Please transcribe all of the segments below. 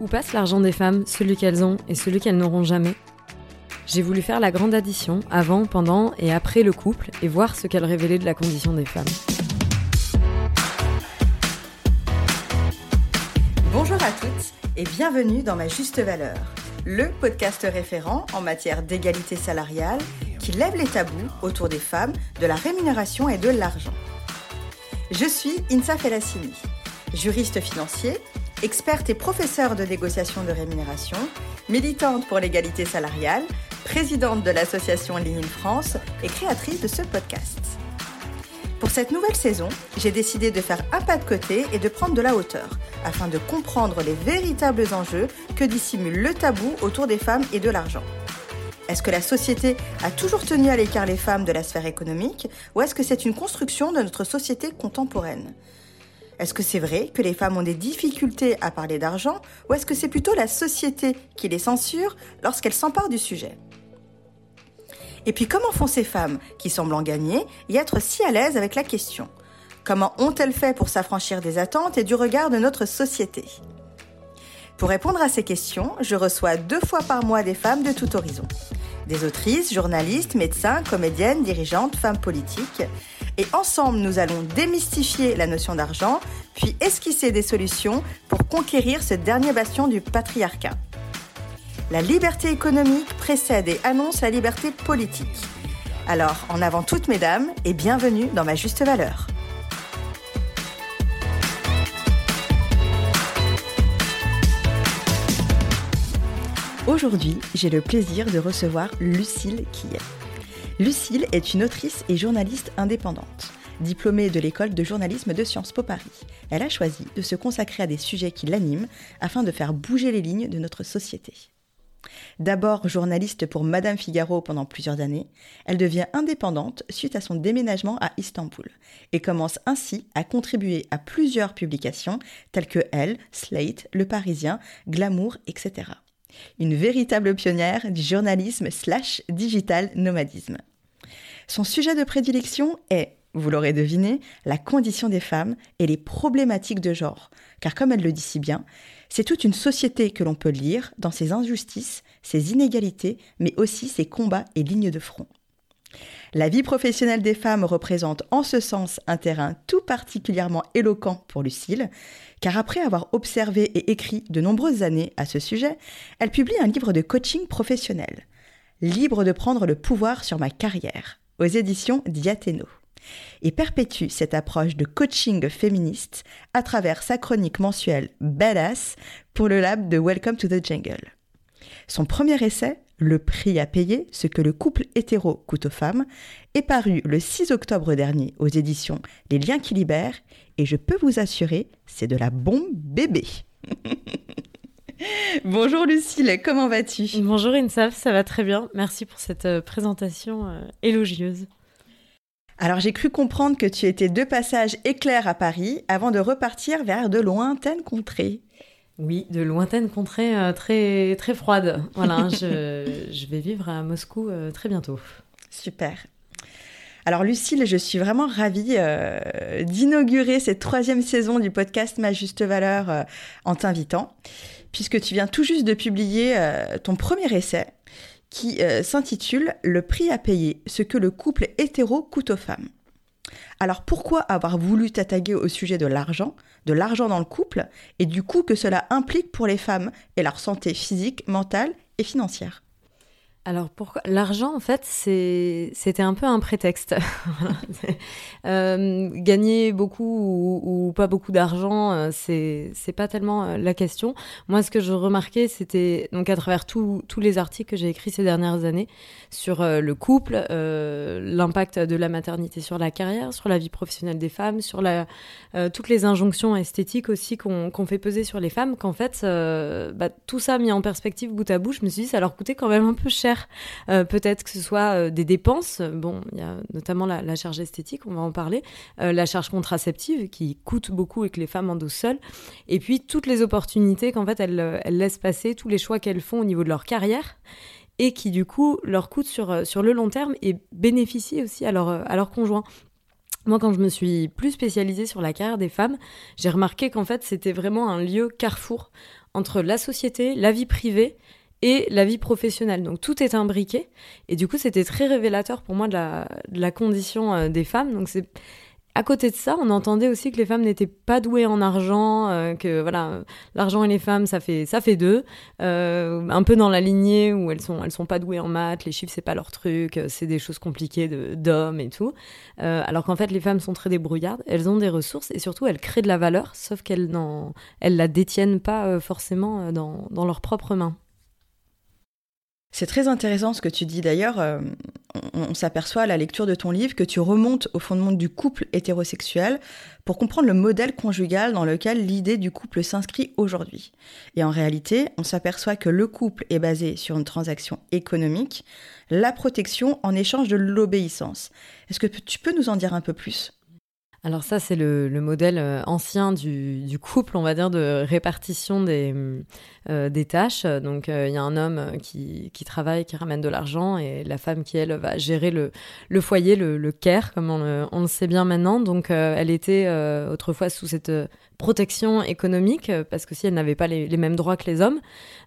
Où passe l'argent des femmes, celui qu'elles ont et celui qu'elles n'auront jamais J'ai voulu faire la grande addition avant, pendant et après le couple et voir ce qu'elle révélait de la condition des femmes. Bonjour à toutes et bienvenue dans Ma Juste Valeur, le podcast référent en matière d'égalité salariale qui lève les tabous autour des femmes, de la rémunération et de l'argent. Je suis Insa Felassini, juriste financier, experte et professeure de négociation de rémunération, militante pour l'égalité salariale, présidente de l'association Ligne France et créatrice de ce podcast. Pour cette nouvelle saison, j'ai décidé de faire un pas de côté et de prendre de la hauteur afin de comprendre les véritables enjeux que dissimule le tabou autour des femmes et de l'argent. Est-ce que la société a toujours tenu à l'écart les femmes de la sphère économique ou est-ce que c'est une construction de notre société contemporaine? Est-ce que c'est vrai que les femmes ont des difficultés à parler d'argent ou est-ce que c'est plutôt la société qui les censure lorsqu'elles s'emparent du sujet? Et puis comment font ces femmes qui semblent en gagner et être si à l'aise avec la question? Comment ont-elles fait pour s'affranchir des attentes et du regard de notre société? Pour répondre à ces questions, je reçois deux fois par mois des femmes de tout horizon. Des autrices, journalistes, médecins, comédiennes, dirigeantes, femmes politiques. Et ensemble, nous allons démystifier la notion d'argent, puis esquisser des solutions pour conquérir ce dernier bastion du patriarcat. La liberté économique précède et annonce la liberté politique. Alors, en avant toutes mesdames, et bienvenue dans ma juste valeur. Aujourd'hui, j'ai le plaisir de recevoir Lucille Quillet. Lucille est une autrice et journaliste indépendante. Diplômée de l'école de journalisme de Sciences Po Paris, elle a choisi de se consacrer à des sujets qui l'animent afin de faire bouger les lignes de notre société. D'abord journaliste pour Madame Figaro pendant plusieurs années, elle devient indépendante suite à son déménagement à Istanbul et commence ainsi à contribuer à plusieurs publications telles que Elle, Slate, Le Parisien, Glamour, etc une véritable pionnière du journalisme slash digital nomadisme. Son sujet de prédilection est, vous l'aurez deviné, la condition des femmes et les problématiques de genre, car comme elle le dit si bien, c'est toute une société que l'on peut lire dans ses injustices, ses inégalités, mais aussi ses combats et lignes de front. La vie professionnelle des femmes représente en ce sens un terrain tout particulièrement éloquent pour Lucille, car après avoir observé et écrit de nombreuses années à ce sujet, elle publie un livre de coaching professionnel, Libre de prendre le pouvoir sur ma carrière, aux éditions Diathéno, et perpétue cette approche de coaching féministe à travers sa chronique mensuelle Badass pour le lab de Welcome to the Jungle. Son premier essai, le prix à payer, ce que le couple hétéro coûte aux femmes, est paru le 6 octobre dernier aux éditions Les Liens qui libèrent et je peux vous assurer, c'est de la bombe bébé. Bonjour Lucille, comment vas-tu? Bonjour Insaf, ça va très bien. Merci pour cette euh, présentation euh, élogieuse. Alors j'ai cru comprendre que tu étais de passage éclair à Paris avant de repartir vers de lointaines contrées. Oui, de lointaines contrées euh, très, très froides. Voilà, je, vais vivre à Moscou euh, très bientôt. Super. Alors Lucille, je suis vraiment ravie euh, d'inaugurer cette troisième saison du podcast Ma Juste Valeur en t'invitant, puisque tu viens tout juste de publier ton premier essai qui s'intitule Le prix à payer, ce que le couple hétéro coûte aux femmes. Alors pourquoi avoir voulu t'attaquer au sujet de l'argent, de l'argent dans le couple, et du coût que cela implique pour les femmes et leur santé physique, mentale et financière? Alors pourquoi l'argent en fait c'était un peu un prétexte. euh, gagner beaucoup ou, pas beaucoup d'argent euh, c'est pas tellement euh, la question. Moi ce que je remarquais c'était donc à travers tous les articles que j'ai écrits ces dernières années sur le couple, l'impact de la maternité sur la carrière, sur la vie professionnelle des femmes, sur toutes les injonctions esthétiques aussi qu'on qu'on fait peser sur les femmes qu'en fait bah, tout ça mis en perspective bout à bout je me suis dit ça leur coûtait quand même un peu cher euh, peut-être que ce soit euh, des dépenses. Bon, il y a notamment la, charge esthétique, on va en parler. Euh, la charge contraceptive qui coûte beaucoup et que les femmes endossent seules. Et puis toutes les opportunités qu'en fait elles, laissent passer, tous les choix qu'elles font au niveau de leur carrière et qui du coup leur coûtent sur, sur le long terme et bénéficient aussi à leur, à leur conjoint. Moi, quand je me suis plus spécialisée sur la carrière des femmes, j'ai remarqué qu'en fait, c'était vraiment un lieu carrefour entre la société, la vie privée et la vie professionnelle. Donc tout est imbriqué. Et du coup, c'était très révélateur pour moi de la, condition euh, des femmes. Donc à côté de ça, on entendait aussi que les femmes n'étaient pas douées en argent, euh, que voilà, l'argent et les femmes, ça fait ça fait deux, euh, un peu dans la lignée où elles sont elles sont pas douées en maths, les chiffres c'est pas leur truc, c'est des choses compliquées d'hommes et tout. alors qu'en fait, les femmes sont très débrouillardes, elles ont des ressources et surtout elles créent de la valeur, sauf qu'elles n'en la détiennent pas forcément dans dans leurs propres mains. C'est très intéressant ce que tu dis d'ailleurs. Euh, on, s'aperçoit à la lecture de ton livre que tu remontes au fondement du couple hétérosexuel pour comprendre le modèle conjugal dans lequel l'idée du couple s'inscrit aujourd'hui. Et en réalité, on s'aperçoit que le couple est basé sur une transaction économique, la protection en échange de l'obéissance. Est-ce que tu peux nous en dire un peu plus? Alors ça, c'est le, modèle euh, ancien du, couple, on va dire, de répartition des, euh, tâches. Donc euh, il y a un homme qui, travaille, qui ramène de l'argent, et la femme qui, elle, va gérer le, foyer, le, care, comme on le, sait bien maintenant. Donc elle était autrefois sous cette protection économique, parce que si elle n'avait pas les, mêmes droits que les hommes.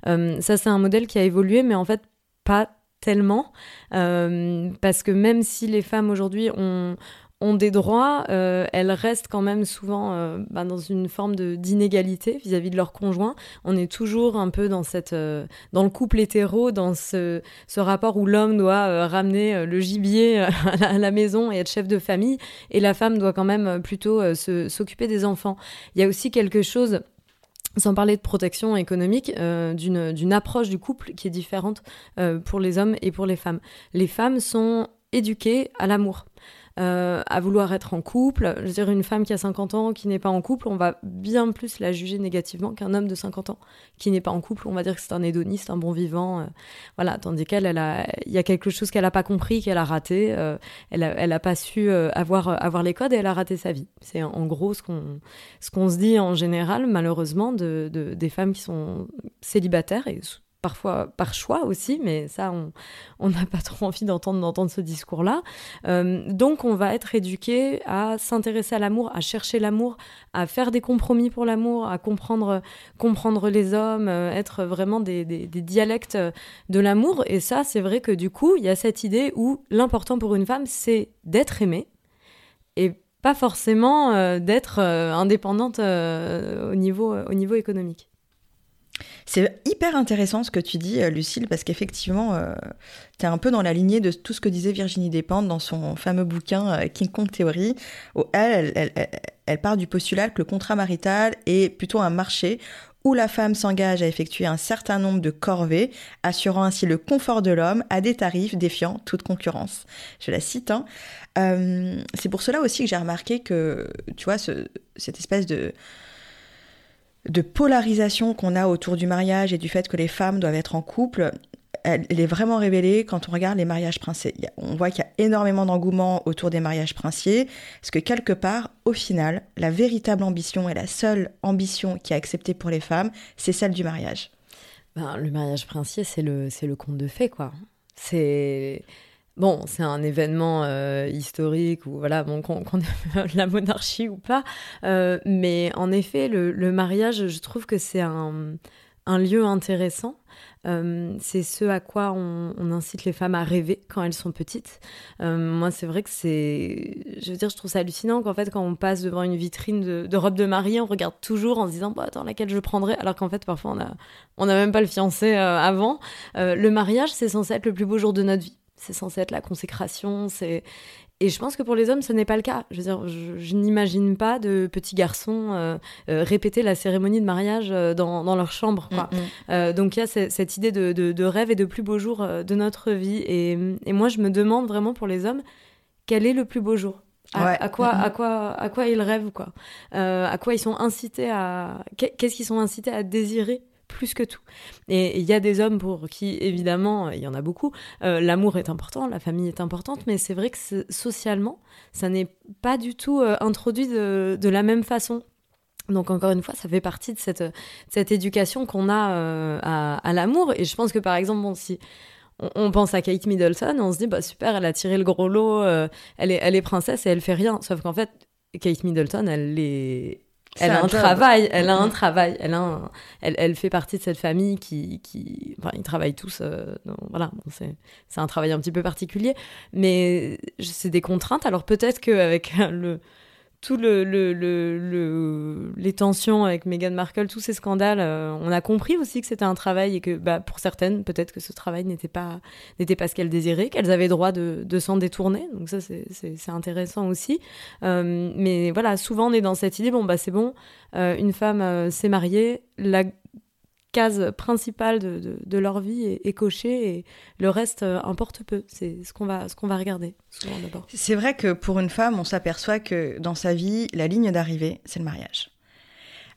ça, c'est un modèle qui a évolué, mais en fait, pas tellement, parce que même si les femmes aujourd'hui ont ont des droits, euh, elles restent quand même souvent euh, bah, dans une forme d'inégalité vis-à-vis de leur conjoint. On est toujours un peu dans cette euh, dans le couple hétéro, dans ce rapport où l'homme doit ramener le gibier à la, maison et être chef de famille, et la femme doit quand même plutôt s'occuper des enfants. Il y a aussi quelque chose sans parler de protection économique, d'une approche du couple qui est différente pour les hommes et pour les femmes. Les femmes sont éduquées à l'amour. Euh, à vouloir être en couple. Je veux dire, une femme qui a 50 ans, qui n'est pas en couple, on va bien plus la juger négativement qu'un homme de 50 ans qui n'est pas en couple. On va dire que c'est un hédoniste, un bon vivant. Euh, voilà, tandis qu'elle, il y a quelque chose qu'elle n'a pas compris, qu'elle a raté. Euh, elle, a, elle a pas su avoir, avoir les codes et elle a raté sa vie. C'est en gros ce qu'on, ce qu'on se dit en général, malheureusement, de, de, des femmes qui sont célibataires et parfois par choix aussi, mais ça, on n'a pas trop envie d'entendre d'entendre ce discours-là. Euh, donc, on va être éduqué à s'intéresser à l'amour, à chercher l'amour, à faire des compromis pour l'amour, à comprendre, comprendre les hommes, euh, être vraiment des, dialectes de l'amour. Et ça, c'est vrai que du coup, il y a cette idée où l'important pour une femme, c'est d'être aimée et pas forcément euh, d'être indépendante au, niveau, au niveau économique. C'est hyper intéressant ce que tu dis, euh, Lucille, parce qu'effectivement, euh, tu es un peu dans la lignée de tout ce que disait Virginie Despentes dans son fameux bouquin euh, King Kong Theory, où elle, part du postulat que le contrat marital est plutôt un marché où la femme s'engage à effectuer un certain nombre de corvées, assurant ainsi le confort de l'homme à des tarifs défiant toute concurrence. Je la cite. Hein. c'est pour cela aussi que j'ai remarqué que, tu vois, cette espèce de de polarisation qu'on a autour du mariage et du fait que les femmes doivent être en couple, elle, est vraiment révélée quand on regarde les mariages princiers. On voit qu'il y a énormément d'engouement autour des mariages princiers, parce que quelque part, au final, la véritable ambition et la seule ambition qui est acceptée pour les femmes, c'est celle du mariage. Ben, le mariage princier, c'est le, c'est le conte de fées, quoi. C'est Bon, c'est un événement euh, historique ou voilà, bon, qu'on ait la monarchie ou pas, euh, mais en effet, le, mariage, je trouve que c'est un, lieu intéressant. Euh, c'est ce à quoi on, incite les femmes à rêver quand elles sont petites. moi, c'est vrai que c'est, je veux dire, je trouve ça hallucinant qu'en fait, quand on passe devant une vitrine de, robe de mariée, on regarde toujours en se disant, bah, attends, laquelle je prendrai, alors qu'en fait, parfois, on a, on a même pas le fiancé avant. le mariage, c'est censé être le plus beau jour de notre vie c'est censé être la consécration, c'est et je pense que pour les hommes, ce n'est pas le cas. Je veux dire, je, n'imagine pas de petits garçons euh, euh, répéter la cérémonie de mariage euh, dans, dans leur chambre. Quoi. Mm, mm. donc il y a cette, idée de, de, rêve et de plus beau jour de notre vie. Et, et, moi, je me demande vraiment pour les hommes, quel est le plus beau jour? À, quoi, mm, à, quoi, à quoi ils rêvent, quoi? à quoi ils sont incités à... Qu'est-ce qu'ils sont incités à désirer? Plus que tout. Et il y a des hommes pour qui, évidemment, il y en a beaucoup, euh, l'amour est important, la famille est importante, mais c'est vrai que socialement, ça n'est pas du tout euh, introduit de, la même façon. Donc encore une fois, ça fait partie de cette, cette éducation qu'on a euh, à, l'amour. Et je pense que par exemple, si on, pense à Kate Middleton, on se dit, bah super, elle a tiré le gros lot, elle, est, elle est princesse et elle fait rien. Sauf qu'en fait, Kate Middleton, elle est elle a un, travail, elle a un travail, elle a elle, elle, fait partie de cette famille qui, qui, enfin, ils travaillent tous, euh, voilà, bon, c'est, c'est un travail un petit peu particulier, mais c'est des contraintes. Alors peut-être qu'avec le, tout le, le, le, les tensions avec Meghan Markle, tous ces scandales, euh, on a compris aussi que c'était un travail et que bah, pour certaines, peut-être que ce travail n'était pas, n'était pas ce qu'elles désiraient, qu'elles avaient droit de, s'en détourner. Donc ça, c'est, c'est, intéressant aussi. Euh, mais voilà, souvent on est dans cette idée, bon, bah c'est bon, euh, une femme s'est mariée, la case principale de, de, leur vie est, cochée et le reste euh, importe peu. C'est ce qu'on va, ce qu'on va regarder C'est vrai que pour une femme, on s'aperçoit que dans sa vie, la ligne d'arrivée, c'est le mariage.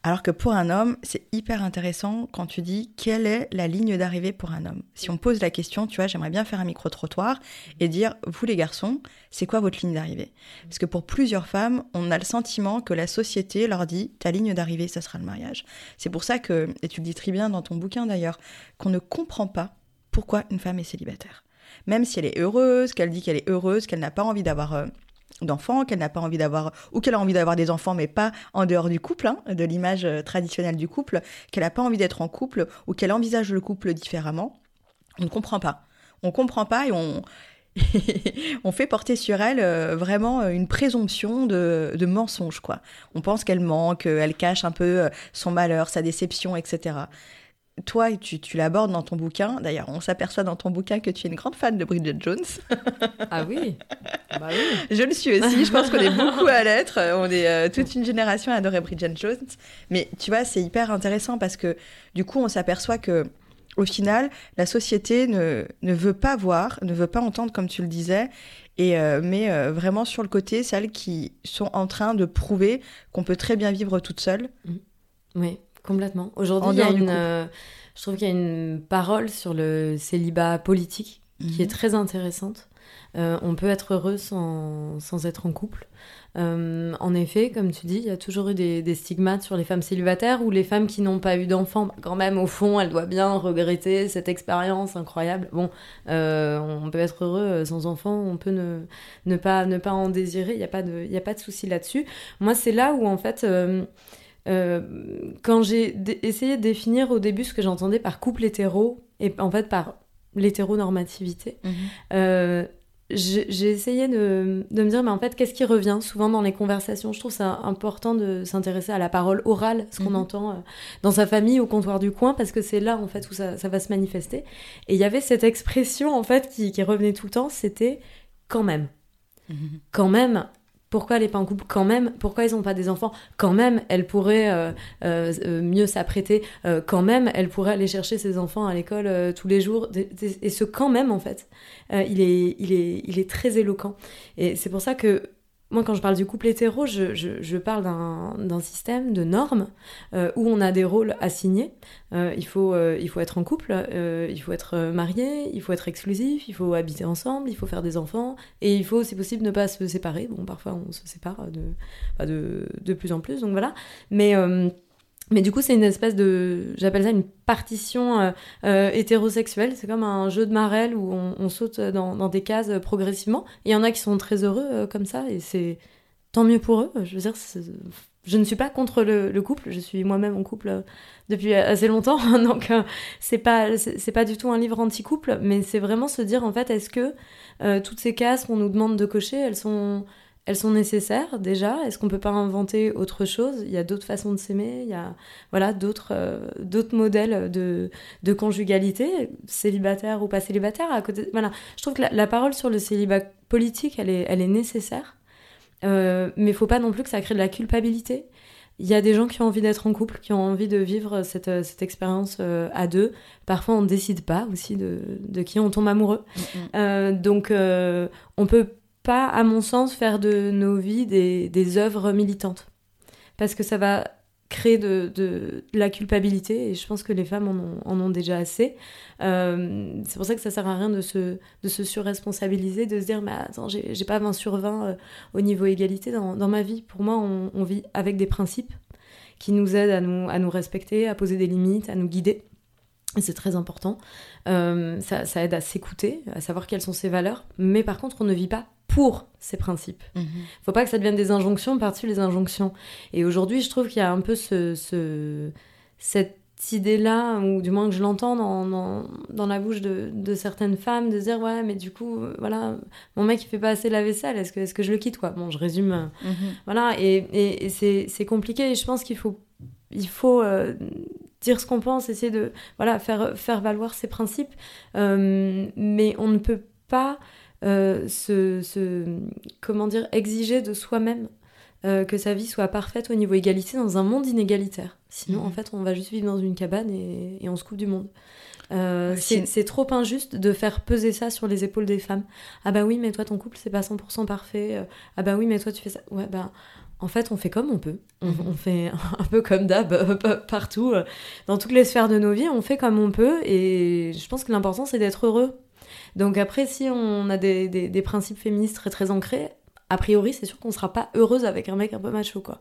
Alors que pour un homme, c'est hyper intéressant quand tu dis quelle est la ligne d'arrivée pour un homme. Si on pose la question, tu vois, j'aimerais bien faire un micro-trottoir et dire, vous les garçons, c'est quoi votre ligne d'arrivée? Parce que pour plusieurs femmes, on a le sentiment que la société leur dit, ta ligne d'arrivée, ça sera le mariage. C'est pour ça que, et tu le dis très bien dans ton bouquin d'ailleurs, qu'on ne comprend pas pourquoi une femme est célibataire. Même si elle est heureuse, qu'elle dit qu'elle est heureuse, qu'elle n'a pas envie d'avoir... Euh, d'enfants, qu'elle n'a pas envie d'avoir, ou qu'elle a envie d'avoir des enfants, mais pas en dehors du couple, hein, de l'image euh, traditionnelle du couple, qu'elle n'a pas envie d'être en couple, ou qu'elle envisage le couple différemment, on ne comprend pas. On comprend pas et on, on fait porter sur elle euh, vraiment euh, une présomption de, de mensonge, quoi. On pense qu'elle manque, elle cache un peu son malheur, sa déception, etc toi, tu, tu l'abordes dans ton bouquin. D'ailleurs, on s'aperçoit dans ton bouquin que tu es une grande fan de Bridget Jones. ah oui, bah oui. Je le suis aussi. Je pense qu'on est beaucoup à l'être. On est euh, toute une génération à adorer Bridget Jones. Mais tu vois, c'est hyper intéressant parce que du coup, on s'aperçoit que au final, la société ne, ne, veut pas voir, ne veut pas entendre, comme tu le disais, et euh, mais euh, vraiment sur le côté, celles qui sont en train de prouver qu'on peut très bien vivre toute seule. Oui. Complètement. Aujourd'hui, il y a une, euh, je trouve qu'il y a une parole sur le célibat politique qui est mhm. très intéressante. Euh, on peut être heureux sans, sans être en couple. Euh, en effet, comme tu dis, il y a toujours eu des, des, stigmates sur les femmes célibataires ou les femmes qui n'ont pas eu d'enfants. Bah, quand même, au fond, elles doivent bien regretter cette expérience incroyable. Bon, on peut être heureux sans enfants, on peut ne, ne, pas, ne pas en désirer, il n'y a pas de, de souci là-dessus. Moi, c'est là où, en fait, quand j'ai essayé de définir au début ce que j'entendais par couple hétéro, et en fait par l'hétéronormativité, euh, j'ai essayé de, de, me dire, mais en fait, qu'est-ce qui revient souvent dans les conversations? Je trouve ça important de s'intéresser à la parole orale, ce qu'on mhm. entend euh, dans sa famille, au comptoir du coin, parce que c'est là, en fait, où ça, ça, va se manifester. Et il y avait cette expression, en fait, qui, qui revenait tout le temps, c'était quand même. Mhm. Quand même, pourquoi elle n'est pas couple quand même? Pourquoi ils n'ont pas des enfants quand même? Elle pourrait euh, euh, euh, mieux s'apprêter quand même. Elle pourrait aller chercher ses enfants à l'école tous les jours. Et ce quand même, en fait, il, est, il, est, il est très éloquent. Et c'est pour ça que moi, quand je parle du couple hétéro, je, je, parle d'un système de normes euh, où on a des rôles assignés. Euh, il, faut, euh, il faut être en couple, il faut être marié, il faut être exclusif, il faut habiter ensemble, il faut faire des enfants, et il faut, si possible, ne pas se séparer. Bon, parfois, on se sépare de, de, de plus en plus, donc voilà. Mais mais du coup, c'est une espèce de, j'appelle ça une partition euh, euh, hétérosexuelle. C'est comme un jeu de marelle où on, saute dans, des cases progressivement. Il y en a qui sont très heureux euh, comme ça, et c'est tant mieux pour eux. Je veux dire, je ne suis pas contre le, couple. Je suis moi-même en couple depuis assez longtemps, donc c'est pas c'est pas du tout un livre anti-couple, mais c'est vraiment se dire en fait, est-ce que toutes ces cases qu'on nous demande de cocher, elles sont elles sont nécessaires déjà Est-ce qu'on peut pas inventer autre chose? Il y a d'autres façons de s'aimer, il y a voilà d'autres euh, d'autres modèles de, de conjugalité, célibataire ou pas célibataire. À côté, voilà, je trouve que la, parole sur le célibat politique, elle est elle est nécessaire, euh, mais il faut pas non plus que ça crée de la culpabilité. Il y a des gens qui ont envie d'être en couple, qui ont envie de vivre cette, cette expérience euh, à deux. Parfois, on ne décide pas aussi de, de qui on tombe amoureux. Euh, donc, on peut pas, à mon sens, faire de nos vies des, des œuvres militantes. Parce que ça va créer de, de, la culpabilité et je pense que les femmes en ont, en ont déjà assez. Euh, c'est pour ça que ça sert à rien de se, de se surresponsabiliser, de se dire mais attends, j'ai pas 20 sur 20 euh, au niveau égalité dans, dans, ma vie. Pour moi, on, vit avec des principes qui nous aident à nous, à nous respecter, à poser des limites, à nous guider. Et c'est très important. Euh, ça, aide à s'écouter, à savoir quelles sont ses valeurs. Mais par contre, on ne vit pas pour ces principes. Il Mhm. faut pas que ça devienne des injonctions par-dessus les injonctions. Et aujourd'hui, je trouve qu'il y a un peu ce, ce- cette idée-là, ou du moins que je l'entends dans, dans, dans la bouche de, de certaines femmes, de dire ouais, mais du coup, voilà, mon mec il fait pas assez la vaisselle, est-ce que, que je le quitte quoi? Bon, je résume. euh, Mhm. voilà, et, et- et c'est c'est compliqué. Et je pense qu'il faut, il faut euh, dire ce qu'on pense, essayer de voilà, faire, faire valoir ses principes. Euh, mais on ne peut pas euh, se, se- comment dire, exiger de soi-même euh, que sa vie soit parfaite au niveau égalité dans un monde inégalitaire. Sinon, Mhm. en fait, on va juste vivre dans une cabane et, et on se coupe du monde. Euh, c'est trop injuste de faire peser ça sur les épaules des femmes. Ah bah oui, mais toi, ton couple, c'est pas 100% parfait. Ah bah oui, mais toi, tu fais ça. Ouais, bah, en fait, on fait comme on peut. On, Mhm. on fait un peu comme d'hab, pa- partout. Dans toutes les sphères de nos vies, on fait comme on peut. Et je pense que l'important, c'est d'être heureux. Donc après, si on a des, des- des principes féministes très très ancrés, a priori, c'est sûr qu'on sera pas heureuse avec un mec un peu macho, quoi.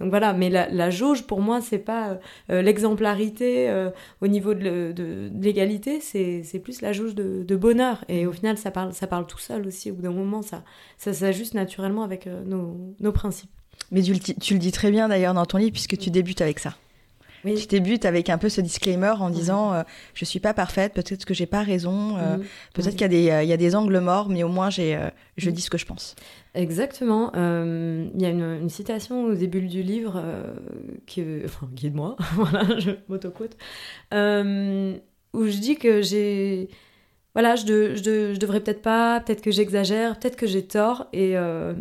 Donc voilà, mais la, la jauge, pour moi, c'est pas euh, l'exemplarité euh, au niveau de, l'égalité, c'est plus la jauge de, de bonheur. Et au final, ça parle, ça parle tout seul aussi. Au bout d'un moment, ça, ça s'ajuste naturellement avec euh, nos, nos principes. Mais tu, le tu le dis très bien d'ailleurs dans ton livre, puisque tu débutes avec ça. Oui. Tu débutes avec un peu ce disclaimer en disant euh, Je suis pas parfaite, peut-être que j'ai pas raison, euh, Mhm. peut-être Oui. qu'il y, a des, euh, y a des angles morts, mais au moins j'ai, euh, je dis ce que je pense. Exactement. Il y a une, une citation au début du livre qui, est- enfin, qui est de moi, voilà, je m'auto-quote, euh, où je dis que j'ai. Voilà, je, de- je, de- je devrais peut-être pas, peut-être que j'exagère, peut-être que j'ai tort, et, euh,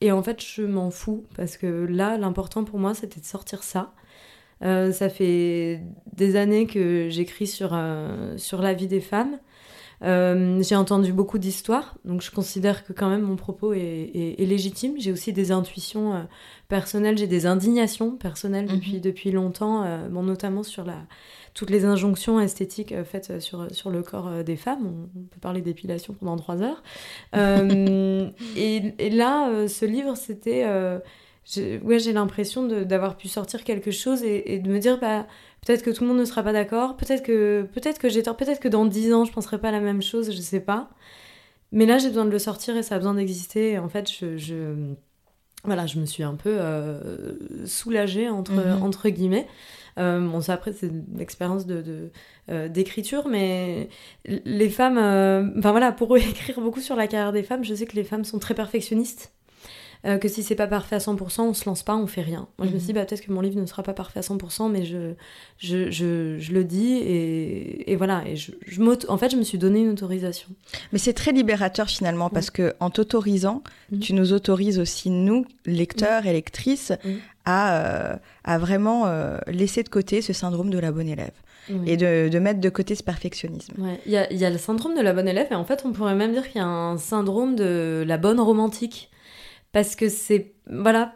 et en fait, je m'en fous, parce que là, l'important pour moi, c'était de sortir ça. Euh, ça fait des années que j'écris sur, euh, sur la vie des femmes. Euh, j'ai entendu beaucoup d'histoires, donc je considère que quand même mon propos est, est- est légitime. J'ai aussi des intuitions personnelles, j'ai des indignations personnelles Mhm. depuis, depuis longtemps, bon, notamment sur la, toutes les injonctions esthétiques faites sur, sur le corps des femmes. On, peut parler d'épilation pendant trois heures. Et, et là, ce livre, c'était... j'ai- ouais, l'impression de- d'avoir pu sortir quelque chose et, et de me dire, bah, peut-être que tout le monde ne sera pas d'accord, peut-être que, peut-être que j'ai tort, peut-être que dans dix ans, je penserai pas la même chose, je sais pas. Mais là, j'ai besoin de le sortir et ça a besoin d'exister. En fait, je, je- voilà, je me suis un peu euh, soulagée, entre, Mhm. entre guillemets. Euh, bon, ça, après, c'est une expérience de, de, euh, d'écriture, mais les femmes, euh, voilà, pour écrire beaucoup sur la carrière des femmes, je sais que les femmes sont très perfectionnistes. Euh, que si c'est pas parfait à 100%, on se lance pas, on fait rien. Moi, je me Mhm. suis dit, bah, peut-être que mon livre ne sera pas parfait à 100%, mais je, je, je, je le dis et, et voilà. Et je, je en fait, je me suis donné une autorisation. Mais c'est très libérateur finalement, parce que en t'autorisant, Mhm. tu nous autorises aussi, nous, lecteurs et lectrices, à, euh, à vraiment euh, laisser de côté ce syndrome de la bonne élève Oui. et de, de mettre de côté ce perfectionnisme. Ouais, il y a, il y a le syndrome de la bonne élève, et en fait, on pourrait même dire qu'il y a un syndrome de la bonne romantique. Parce que c'est. Voilà.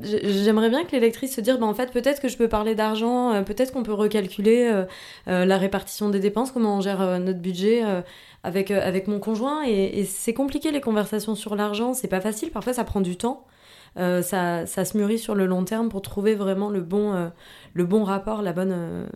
J'aimerais bien que les lectrices se disent bah, en fait, peut-être que je peux parler d'argent, euh, peut-être qu'on peut recalculer euh, euh, la répartition des dépenses, comment on gère notre budget avec, avec mon conjoint. Et, et c'est compliqué, les conversations sur l'argent, c'est pas facile. Parfois, ça prend du temps. Euh, ça, ça se mûrit sur le long terme pour trouver vraiment le bon, euh, le bon rapport, la bonne, euh,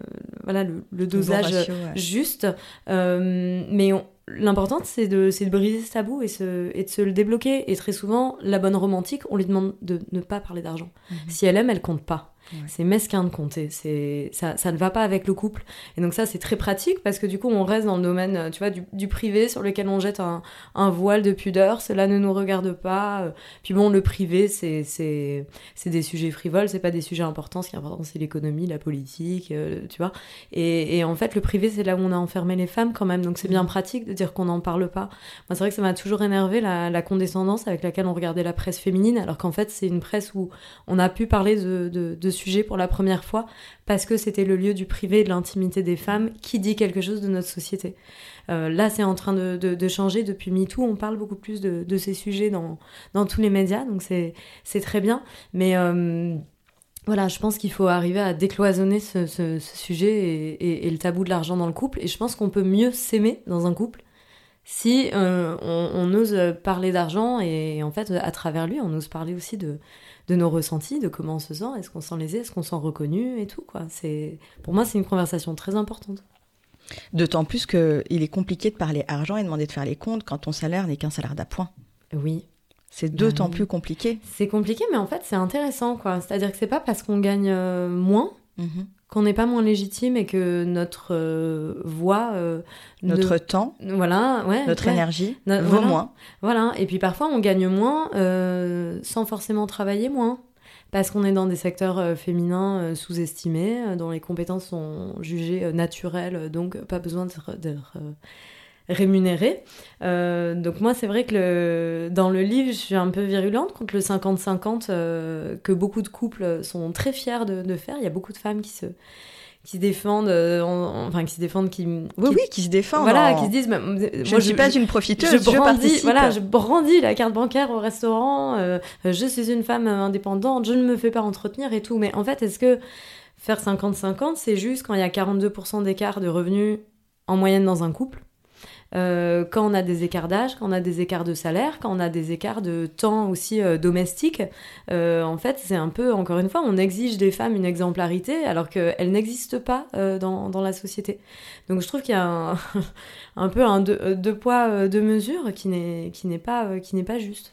voilà, le, le dosage Bon ratio, ouais. juste. Mais on- l'important, c'est de, c'est de briser ce tabou et, se, et de se le débloquer. Et très souvent, la bonne romantique, on lui demande de ne pas parler d'argent. Mhm. Si elle aime, elle compte pas. Ouais. C'est mesquin de compter. C'est ça, ça ne va pas avec le couple. Et donc ça, c'est très pratique parce que du coup, on reste dans le domaine, euh, tu vois, du, du privé sur lequel on jette un, un voile de pudeur. Cela ne nous regarde pas. Euh, Puis bon, le privé, c'est c'est c'est des sujets frivoles. C'est pas des sujets importants. Ce qui est important, c'est l'économie, la politique, euh, tu vois. Et, et en fait, le privé, c'est là où on a enfermé les femmes quand même. Donc c'est bien pratique de dire qu'on n'en parle pas. Moi, c'est vrai que ça m'a toujours énervé la, la condescendance avec laquelle on regardait la presse féminine, alors qu'en fait, c'est une presse où on a pu parler de, de, de sujets pour la première fois parce que c'était le lieu du privé et de l'intimité des femmes qui dit quelque chose de notre société. Euh, là, c'est en train de, changer. Depuis MeToo, on parle beaucoup plus de, ces sujets dans, tous les médias, donc c'est très bien. Mais euh, voilà, je pense qu'il faut arriver à décloisonner ce, sujet et, le tabou de l'argent dans le couple. Et je pense qu'on peut mieux s'aimer dans un couple si euh, on ose parler d'argent et en fait, à travers lui, on ose parler aussi de, de nos ressentis, de comment on se sent, est-ce qu'on se sent lésé, est-ce qu'on se sent reconnu et tout. Quoi. C'est, pour moi, c'est une conversation très importante. D'autant plus qu'il est compliqué de parler argent et demander de faire les comptes quand ton salaire n'est qu'un salaire d'appoint. Oui. C'est d'autant plus compliqué. C'est compliqué, mais en fait, c'est intéressant, quoi. C'est-à-dire que c'est pas parce qu'on gagne euh, moins Mhm. Qu'on n'est pas moins légitime et que notre euh, voix, euh, ne- Notre temps, voilà, ouais, notre ouais. énergie No- vaut voilà. moins. Voilà, et puis parfois on gagne moins euh, sans forcément travailler moins. Parce qu'on est dans des secteurs féminins sous-estimés, dont les compétences sont jugées naturelles, donc pas besoin d'être d'être, euh, donc moi, c'est vrai que le- dans le livre, je suis un peu virulente contre le 50-50 euh, que beaucoup de couples sont très fiers de, de faire. Il y a beaucoup de femmes qui se, qui se défendent, euh, en- enfin qui se défendent, qui, Oui, qui- oui, qui se défendent. voilà, en- qui se disent, bah, Je moi, ne suis pas une profiteuse, je, je brandis, participe. voilà, je brandis la carte bancaire au restaurant. euh, je suis une femme indépendante, je ne me fais pas entretenir et tout. Mais en fait, est-ce que faire 50-50, c'est juste quand il y a 42% d'écart de revenus en moyenne dans un couple? Euh, quand on a des écarts d'âge, quand on a des écarts de salaire, quand on a des écarts de temps aussi euh, domestique, euh, en fait, c'est un peu, encore une fois, on exige des femmes une exemplarité alors qu'elle n'existe pas euh, dans, dans la société. Donc je trouve qu'il y a un, un peu un deux, deux poids, deux mesures qui n'est pas, qui n'est pas juste.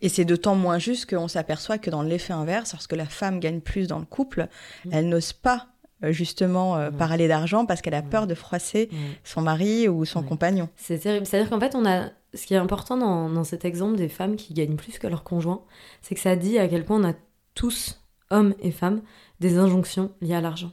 Et c'est d'autant moins juste qu'on s'aperçoit que dans l'effet inverse, lorsque la femme gagne plus dans le couple, Mm. elle n'ose pas justement euh, Ouais. parler d'argent parce qu'elle a Ouais. peur de froisser son mari ou son Ouais. compagnon. C'est terrible. C'est-à-dire qu'en fait, on a ce qui est important dans, dans cet exemple des femmes qui gagnent plus que leur conjoint, c'est que ça dit à quel point on a tous, hommes et femmes, des injonctions liées à l'argent.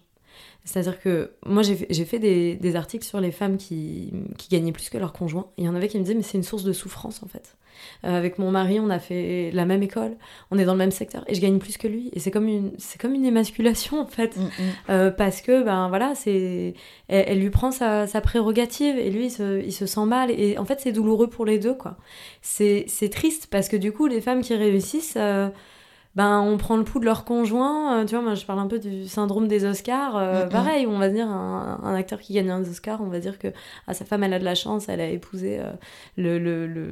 C'est-à-dire que moi, j'ai fait, j'ai fait des, des articles sur les femmes qui, qui gagnaient plus que leur conjoint. Et il y en avait qui me disaient, mais c'est une source de souffrance, en fait. Euh, avec mon mari, on a fait la même école, on est dans le même secteur, et je gagne plus que lui. Et c'est comme une, c'est comme une émasculation, en fait. Mm, mm. Euh, parce que ben voilà c'est elle, elle lui prend sa, sa prérogative et lui il se, il se sent mal et en fait c'est douloureux pour les deux quoi c'est c'est triste parce que du coup les femmes qui réussissent euh, ben on prend le pouls de leur conjoint euh, tu vois moi je parle un peu du syndrome des Oscars euh, pareil on va dire un, un acteur qui gagne un Oscar on va dire que ah, sa femme elle a de la chance elle a épousé euh, le, le, le,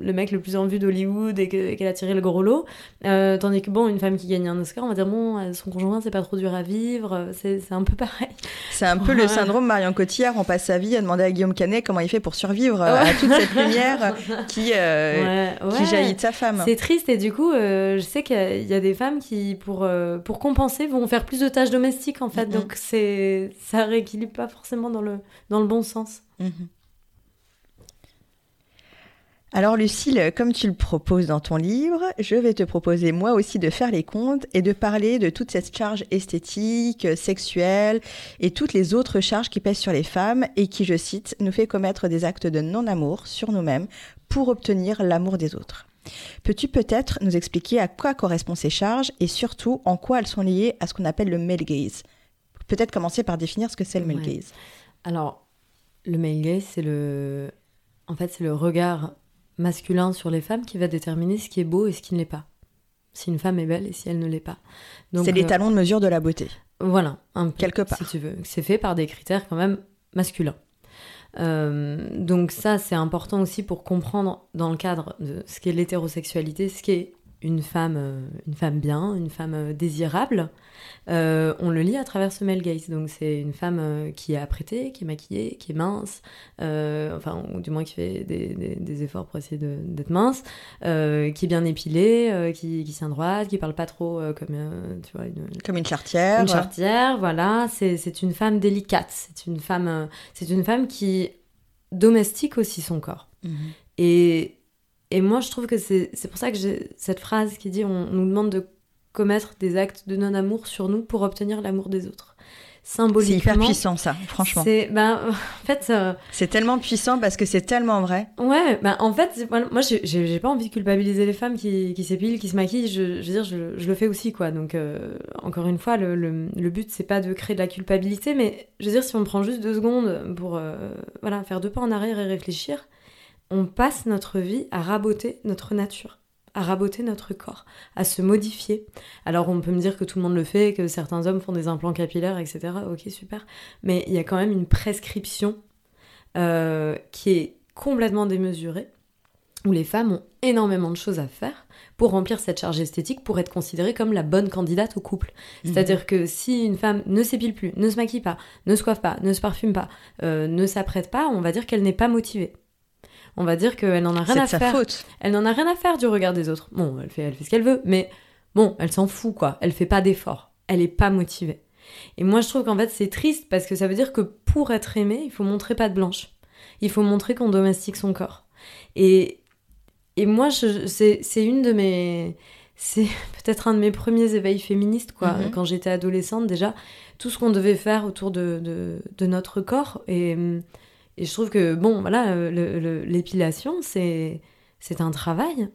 le mec le plus en vue d'Hollywood et que- et qu'elle a tiré le gros lot tandis que bon, une femme qui gagne un Oscar, on va dire bon, son conjoint c'est pas trop dur à vivre, c'est c'est un peu pareil. C'est un peu le syndrome Marion Cotillard. On passe sa vie à demander à Guillaume Canet comment il fait pour survivre à toute cette lumière qui, Ouais, qui jaillit de sa femme. C'est triste et du coup, je sais qu'il y a- il y a des femmes qui, pour, euh, pour compenser, vont faire plus de tâches domestiques en fait. Mhm. Donc c'est ça rééquilibre pas forcément dans le, dans le bon sens. Mhm. Alors Lucille, comme tu le proposes dans ton livre, je vais te proposer moi aussi de faire les comptes et de parler de toute cette charge esthétique, sexuelle et toutes les autres charges qui pèsent sur les femmes et qui, je cite, nous fait commettre des actes de non-amour sur nous-mêmes pour obtenir l'amour des autres. Peux-tu peut-être nous expliquer à quoi correspondent ces charges et surtout en quoi elles sont liées à ce qu'on appelle le male gaze? Peut-être commencer par définir ce que c'est le male Ouais. gaze. Alors, le male gaze, c'est le, en fait, c'est le regard masculin sur les femmes qui va déterminer ce qui est beau et ce qui ne l'est pas. Si une femme est belle et si elle ne l'est pas. C'est les euh, talons de mesure de la beauté. Voilà, un peu, Quelque part. si tu veux. C'est fait par des critères quand même masculins. Euh, donc ça, c'est important aussi pour comprendre dans le cadre de ce qu'est l'hétérosexualité, ce qu'est une femme, euh, une femme bien, une femme euh, désirable. Euh, on le lit à travers ce male gaze. Donc c'est une femme qui est apprêtée, qui est maquillée, qui est mince, euh, enfin ou du moins qui fait des, des- des efforts pour essayer d'être mince, euh, qui est bien épilée, qui, qui tient droite, qui parle pas trop comme tu vois une, Comme une chartière. une chartière, voilà, c'est une femme délicate, c'est une femme, c'est une femme qui domestique aussi son corps. Mhm. Et, et moi, je trouve que c'est c'est pour ça que j'ai cette phrase qui dit on, nous demande de commettre des actes de non-amour sur nous pour obtenir l'amour des autres. C'est Symboliquement, hyper puissant ça, franchement. C'est ben en fait. euh, C'est tellement puissant parce que c'est tellement vrai. Ouais, bah en fait, c'est- moi j'ai- pas envie de culpabiliser les femmes qui, qui s'épilent, qui se maquillent, je, je veux dire, je, je le fais aussi, quoi. Donc, euh, encore une fois, le, le, le but, c'est pas de créer de la culpabilité, mais je veux dire, si on prend juste deux secondes pour euh, voilà, faire deux pas en arrière et réfléchir, on passe notre vie à raboter notre nature, à raboter notre corps, à se modifier. Alors, on peut me dire que tout le monde le fait, que certains hommes font des implants capillaires, etc. Ok, super. Mais il y a quand même une prescription euh, qui est complètement démesurée, où les femmes ont énormément de choses à faire pour remplir cette charge esthétique, pour être considérée comme la bonne candidate au couple. C'est-à-dire que si une femme ne s'épile plus, ne se maquille pas, ne se coiffe pas, ne se parfume pas, euh, ne s'apprête pas, on va dire qu'elle n'est pas motivée. On va dire qu'elle n'en a rien à sa faire. faute. Elle n'en a rien à faire du regard des autres. Bon, elle fait, elle fait ce qu'elle veut, mais bon, elle s'en fout, quoi. Elle fait pas d'efforts. Elle est pas motivée. Et moi, je trouve qu'en fait, c'est triste parce que ça veut dire que pour être aimé, il faut montrer pas de blanche. Il faut montrer qu'on domestique son corps. Et, et moi, c'est une de mes. C'est peut-être un de mes premiers éveils féministes, quoi. Mhm. Quand j'étais adolescente, déjà, tout ce qu'on devait faire autour de, de, de notre corps. Et, et je trouve que, bon, voilà, le- l'épilation, c'est un travail.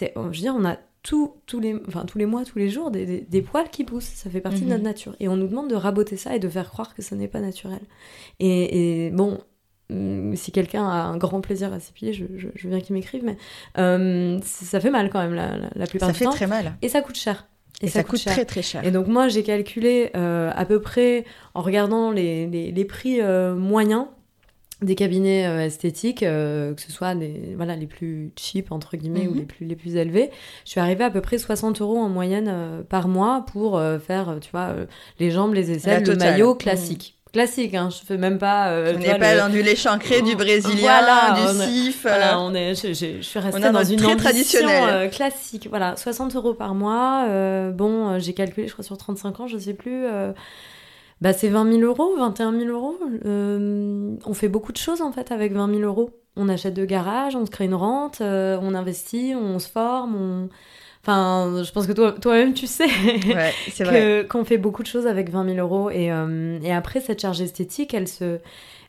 Je veux dire, on a tout, tous, les, enfin, tous les mois, tous les jours, des, des, des poils qui poussent. Ça fait partie Mhm. de notre nature. Et on nous demande de raboter ça et de faire croire que ce n'est pas naturel. Et, et bon, hum, si quelqu'un a un grand plaisir à s'épiler, je, je, je veux bien qu'il m'écrive, mais euh, ça ça fait mal quand même la, la, la plupart Ça du fait temps. très mal. Et ça coûte cher. Et, ça, coûte très très cher. Et donc moi, j'ai calculé euh, à peu près, en regardant les, les, les prix euh, moyens des cabinets euh, esthétiques, euh, que ce soit des, voilà, les plus cheap, entre guillemets, ou Mhm. les plus, les plus élevés, je suis arrivée à peu près 60 euros en moyenne euh, par mois pour faire, tu vois, les jambes, les aisselles, le maillot Mhm. classique. Classique, hein, je fais même pas... on n'est pas le- dans du lait chancré, du brésilien, Voilà, du on est- sif. voilà, on est, je, je- je suis restée dans, dans une très ambition traditionnel. euh, classique. Voilà, 60 euros par mois. bon, j'ai calculé, je crois, sur 35 ans, je sais plus. Bah, c'est 20 000 euros, 21 000 euros. Euh, on fait beaucoup de choses, en fait, avec 20 000 euros. On achète de garage, on se crée une rente, euh, on investit, on se forme, on... Enfin, je pense que toi- toi-même, tu sais Ouais, que- qu'on fait beaucoup de choses avec 20 000 euros. Et, euh, et après, cette charge esthétique, elle, se,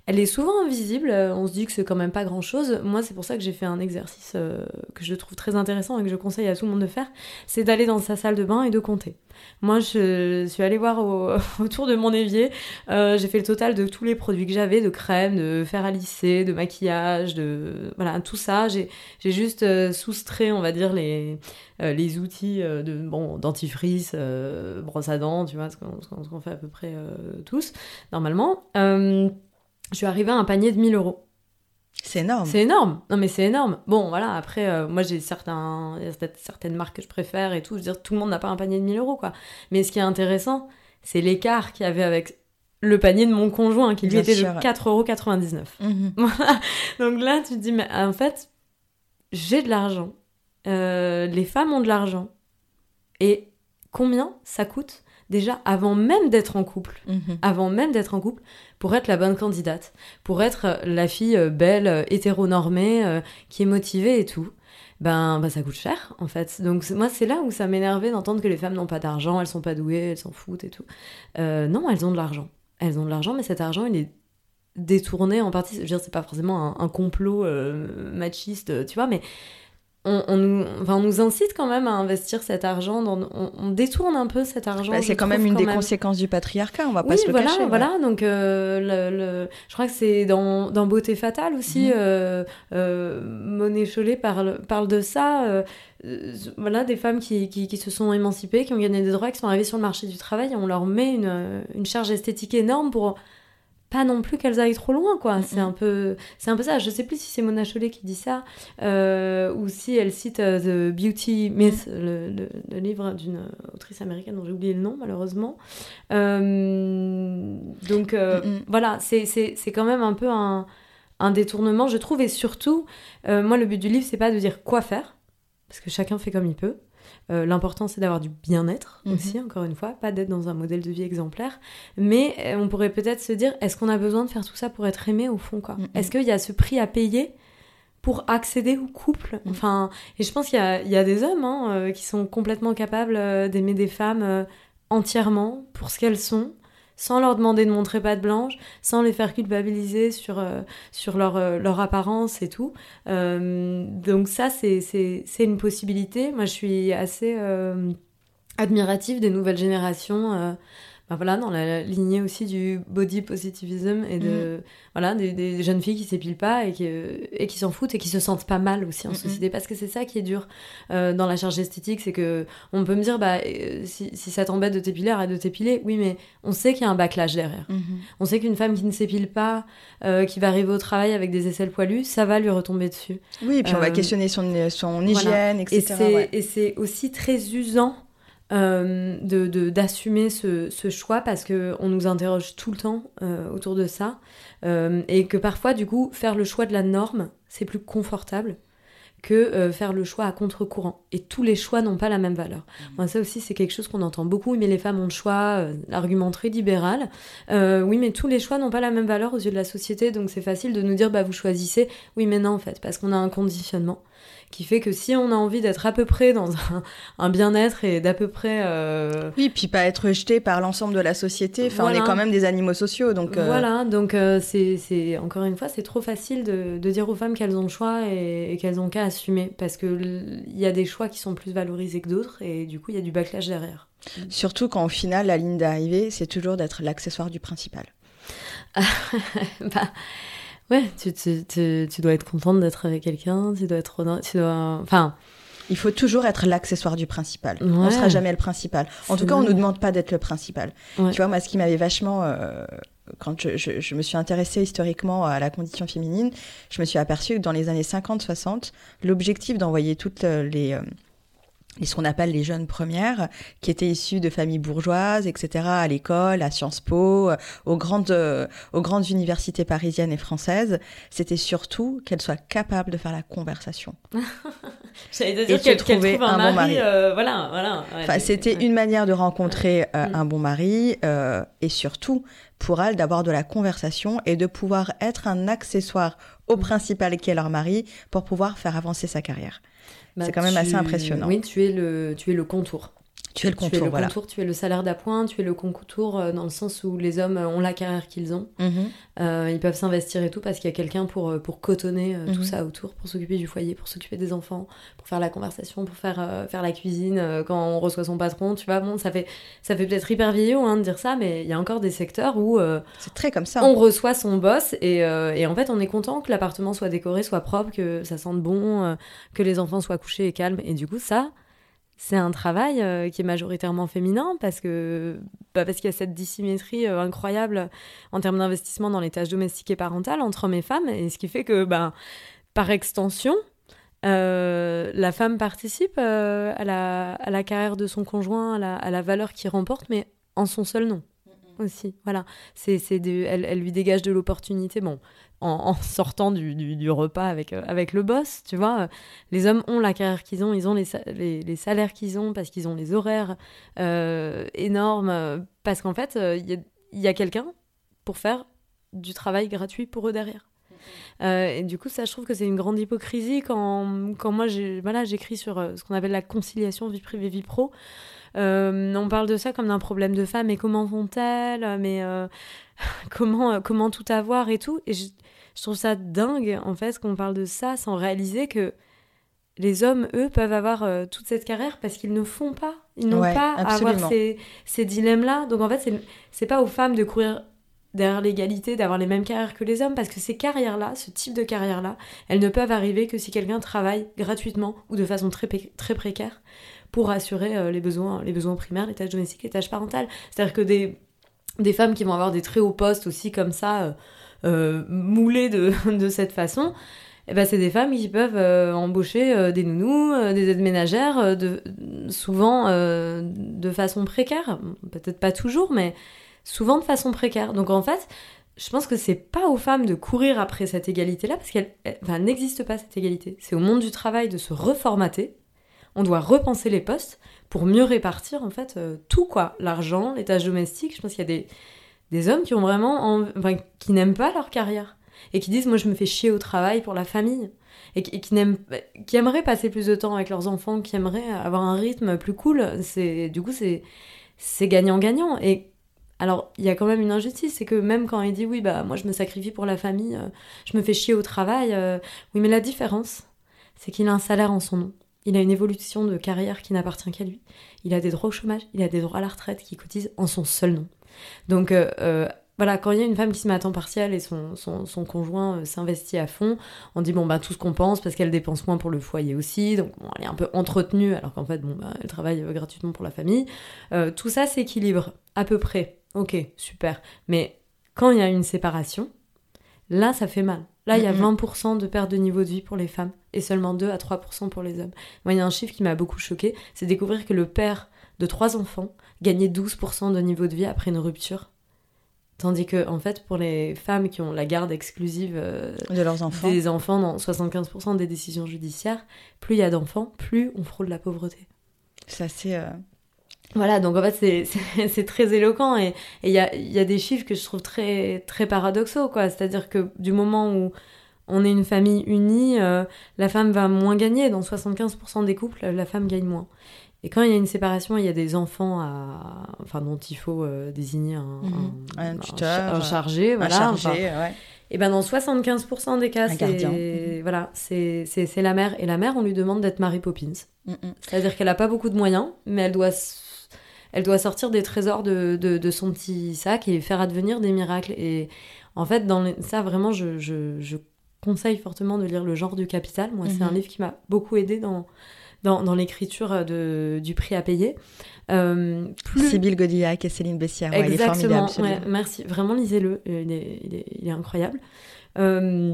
elle est souvent invisible. Euh, On se dit que c'est quand même pas grand-chose. Moi, c'est pour ça que j'ai fait un exercice euh, que je trouve très intéressant et que je conseille à tout le monde de faire. C'est d'aller dans sa salle de bain et de compter. Moi, je suis allée voir au- autour de mon évier. Euh, j'ai fait le total de tous les produits que j'avais, de crème, de fer à lisser, de maquillage, de voilà tout ça. J'ai juste soustrait, on va dire les outils de bon dentifrice, brosse à dents, tu vois, ce qu'on fait à peu près tous normalement. Je suis arrivée à un panier de 1000 euros. C'est énorme. C'est énorme. Non, mais c'est énorme. Bon, voilà, après, euh, moi, j'ai certains, certaines marques que je préfère et tout. Je veux dire, tout le monde n'a pas un panier de 1000 euros, quoi. Mais ce qui est intéressant, c'est l'écart qu'il y avait avec le panier de mon conjoint, qui lui Bien était sûr. de 4,99 euros. Mhm. Voilà. Donc là, tu te dis, mais en fait, j'ai de l'argent. Euh, les femmes ont de l'argent. Et combien ça coûte déjà avant même d'être en couple Mhm. avant même d'être en couple, pour être la bonne candidate, pour être euh, la fille euh, belle, euh, hétéronormée, qui est motivée et tout, ben, ben ça coûte cher en fait. Donc moi c'est là où ça m'énervait d'entendre que les femmes n'ont pas d'argent, elles sont pas douées, elles s'en foutent et tout. Euh, non, elles ont de l'argent. Elles ont de l'argent, mais cet argent il est détourné en partie. Je veux dire, c'est pas forcément un, un complot euh, machiste, tu vois, mais on, on nous, enfin, on nous incite quand même à investir cet argent. Dans, on, on détourne un peu cet argent. Bah, c'est quand même une des même. conséquences du patriarcat, on va pas Oui, se le voilà, cacher. ouais. voilà. Donc, euh, le, le- je crois que c'est dans, dans Beauté fatale aussi. Mhm. euh, euh, Monet Chollet parle, parle de ça. voilà, des femmes qui, qui, qui se sont émancipées, qui ont gagné des droits, qui sont arrivées sur le marché du travail. Et on leur met une, une charge esthétique énorme pour pas non plus qu'elles aillent trop loin, quoi. C'est un peu, c'est un peu ça. Je sais plus si c'est Mona Chollet qui dit ça euh, ou si elle cite euh, The Beauty Myth, le, le- le livre d'une autrice américaine dont j'ai oublié le nom malheureusement. Euh, donc euh, voilà, c'est quand même un peu un, un détournement, je trouve. Et surtout, moi, le but du livre, c'est pas de dire quoi faire, parce que chacun fait comme il peut. Euh, L'important, c'est d'avoir du bien-être Mhm. aussi, encore une fois, pas d'être dans un modèle de vie exemplaire. Mais euh, on pourrait peut-être se dire, est-ce qu'on a besoin de faire tout ça pour être aimé au fond quoi? Mhm. Est-ce qu'il y a ce prix à payer pour accéder au couple? Mhm. Enfin, et je pense qu'il y a, il y a des hommes hein, euh, qui sont complètement capables d'aimer des femmes entièrement pour ce qu'elles sont, sans leur demander de montrer patte blanche, sans les faire culpabiliser sur, euh, sur leur, euh, leur apparence et tout. Euh, donc ça, c'est une possibilité. Moi, je suis assez admirative des nouvelles générations. Bah voilà, dans la lignée aussi du body positivism et de voilà des, des jeunes filles qui s'épilent pas et qui, euh, et qui s'en foutent et qui se sentent pas mal aussi en Mhm. société parce que c'est ça qui est dur euh, dans la charge esthétique c'est que on peut me dire bah euh, si, si ça t'embête de t'épiler arrête de t'épiler oui mais on sait qu'il y a un backlash derrière Mhm. on sait qu'une femme qui ne s'épile pas euh, qui va arriver au travail avec des aisselles poilues ça va lui retomber dessus Oui, et puis on va questionner son, son voilà. hygiène, et etc. c'est ouais. et c'est aussi très usant de d'assumer ce, ce, choix parce que on nous interroge tout le temps autour de ça et que parfois du coup faire le choix de la norme c'est plus confortable que euh, faire le choix à contre-courant. Et tous les choix n'ont pas la même valeur. Mmh. Moi, ça aussi, c'est quelque chose qu'on entend beaucoup. Mais les femmes ont le choix, euh, l'argument très libéral. Euh, oui, mais tous les choix n'ont pas la même valeur aux yeux de la société. Donc, c'est facile de nous dire, bah, vous choisissez. Oui, mais non, en fait, parce qu'on a un conditionnement qui fait que si on a envie d'être à peu près dans un, bien-être et d'à peu près... Euh... Oui, puis pas être rejeté par l'ensemble de la société, enfin on est quand même des animaux sociaux, donc... Euh, voilà, donc euh, c'est encore une fois, c'est trop facile de, de, dire aux femmes qu'elles ont le choix et, qu'elles ont qu'à assumer, parce qu'il y a des choix qui sont plus valorisés que d'autres, et du coup il y a du backlash derrière. Surtout quand au final, la ligne d'arrivée, c'est toujours d'être l'accessoire du principal. bah, Ouais, tu, tu, tu, tu dois être contente d'être avec quelqu'un, tu dois être. Tu dois... Enfin. Il faut toujours être l'accessoire du principal. On ne sera jamais le principal. En tout cas, on ne nous demande pas d'être le principal. Tu vois, moi, ce qui m'avait vachement. Euh, quand je, je, je, me suis intéressée historiquement à la condition féminine, je me suis aperçue que dans les années 50-60, l'objectif d'envoyer toutes les. Euh, ce qu'on appelle les jeunes premières, qui étaient issues de familles bourgeoises, etc., à l'école, à Sciences Po, euh, aux grandes, euh, aux grandes universités parisiennes et françaises, c'était surtout qu'elles soient capables de faire la conversation. J'allais dire qu'elles qu un, bon mari. Euh, voilà, voilà. enfin, c'était une manière de rencontrer mm. un bon mari et surtout pour elles d'avoir de la conversation et de pouvoir être un accessoire au mm. principal qui est leur mari pour pouvoir faire avancer sa carrière. Bah, c'est quand même assez impressionnant. Oui, tu es le, tu es le contour. Tu es le contour, tu es le, contour, tu es le salaire d'appoint, tu es le contour euh, dans le sens où les hommes ont la carrière qu'ils ont. Mhm. Euh, ils peuvent s'investir et tout parce qu'il y a quelqu'un pour, euh, pour cotonner tout mhm. ça autour, pour s'occuper du foyer, pour s'occuper des enfants, pour faire la conversation, pour faire, faire la cuisine quand on reçoit son patron. Tu vois, bon, ça fait, ça fait peut-être hyper vieillot hein, de dire ça, mais il y a encore des secteurs où. c'est très comme ça. On reçoit son boss et, et en fait, on est content que l'appartement soit décoré, soit propre, que ça sente bon, que les enfants soient couchés et calmes. Et du coup, ça c'est un travail euh, qui est majoritairement féminin parce que bah parce qu'il y a cette dissymétrie euh, incroyable en termes d'investissement dans les tâches domestiques et parentales entre hommes et femmes et ce qui fait que bah, par extension euh, la femme participe à la, à, la, carrière de son conjoint, à la, à la valeur qu'il remporte, mais en son seul nom aussi. Voilà, c'est, elle, elle, lui dégage de l'opportunité. Bon, en, sortant du, repas avec, euh, avec le boss, tu vois. Euh, les hommes ont la carrière qu'ils ont, ils ont les, les, salaires qu'ils ont parce qu'ils ont les horaires euh, énormes, parce qu'en fait, il y a, quelqu'un pour faire du travail gratuit pour eux derrière. et du coup, ça, je trouve que c'est une grande hypocrisie quand, quand moi, j'ai, voilà, j'écris sur ce qu'on appelle la conciliation vie privée, vie pro. on parle de ça comme d'un problème de femme, mais comment font-elles Mais comment, comment tout avoir et tout? Et je, trouve ça dingue, en fait, qu'on parle de ça sans réaliser que les hommes, eux, peuvent avoir euh, toute cette carrière parce qu'ils ne font pas. Ils n'ont pas à avoir ces, ces dilemmes-là. Donc, en fait, c'est pas aux femmes de courir derrière l'égalité, d'avoir les mêmes carrières que les hommes, parce que ces carrières-là, ce type de carrière-là, elles ne peuvent arriver que si quelqu'un travaille gratuitement ou de façon très, très précaire pour assurer euh, les, besoins, les besoins primaires, les tâches domestiques, les tâches parentales. C'est-à-dire que des, des femmes qui vont avoir des très hauts postes aussi comme ça, euh, euh, moulées de, de cette façon, eh ben, c'est des femmes qui peuvent euh, embaucher euh, des nounous, des aides ménagères, de, souvent de façon précaire. Peut-être pas toujours, mais souvent de façon précaire. Donc en fait, je pense que c'est pas aux femmes de courir après cette égalité-là, parce qu'elle n'existe pas cette égalité. C'est au monde du travail de se reformater. On doit repenser les postes pour mieux répartir en fait tout quoi, l'argent, les tâches domestiques. Je pense qu'il y a des, des hommes qui ont vraiment, enfin, qui n'aiment pas leur carrière et qui disent moi je me fais chier au travail pour la famille et qui, qui aimeraient passer plus de temps avec leurs enfants, qui aimeraient avoir un rythme plus cool. C'est du coup c'est c'est gagnant-gagnant et alors, il y a quand même une injustice, c'est que même quand il dit oui, bah moi je me sacrifie pour la famille, euh, je me fais chier au travail, euh, oui, mais la différence, c'est qu'il a un salaire en son nom. Il a une évolution de carrière qui n'appartient qu'à lui. Il a des droits au chômage, il a des droits à la retraite qui cotisent en son seul nom. Donc euh, euh, voilà, quand il y a une femme qui se met à temps partiel et son, son, conjoint euh, s'investit à fond, on dit bon bah tout ce qu'on pense parce qu'elle dépense moins pour le foyer aussi, donc elle est un peu entretenue alors qu'en fait bon bah, elle travaille gratuitement pour la famille. tout ça s'équilibre à peu près. Ok, super. Mais quand il y a une séparation, là ça fait mal. Là, il y a 20% de perte de niveau de vie pour les femmes et seulement 2 à 3% pour les hommes. Moi, il y a un chiffre qui m'a beaucoup choqué, c'est découvrir que le père de trois enfants gagner 12% de niveau de vie après une rupture. Tandis que, en fait, pour les femmes qui ont la garde exclusive euh, de leurs enfants, des enfants dans 75% des décisions judiciaires, plus il y a d'enfants, plus on frôle la pauvreté. Ça, c'est. Euh, voilà, donc en fait, c'est très éloquent et il y a, y a, des chiffres que je trouve très, très paradoxaux, quoi. C'est-à-dire que du moment où on est une famille unie, euh, la femme va moins gagner. Dans 75% des couples, la femme gagne moins. Et quand il y a une séparation, il y a des enfants à... enfin, dont il faut euh, désigner un, mhm. un, tuteur, un, chargé. Voilà, chargé, ouais. Et ben dans 75% des cas, c'est mhm. voilà, c'est la mère. Et la mère, on lui demande d'être Mary Poppins. Mhm. C'est-à-dire qu'elle n'a pas beaucoup de moyens, mais elle doit, elle doit sortir des trésors de, de, son petit sac et faire advenir des miracles. Et en fait, dans ça, vraiment, je, je, je, conseille fortement de lire Le genre du capital. Moi, c'est un livre qui m'a beaucoup aidé dans dans, l'écriture du prix à payer. Euh, plus... Sybille Godillac et Céline Bessière. Exactement, il est formidable, merci. Vraiment, lisez-le, euh, il est, il est, incroyable. Euh,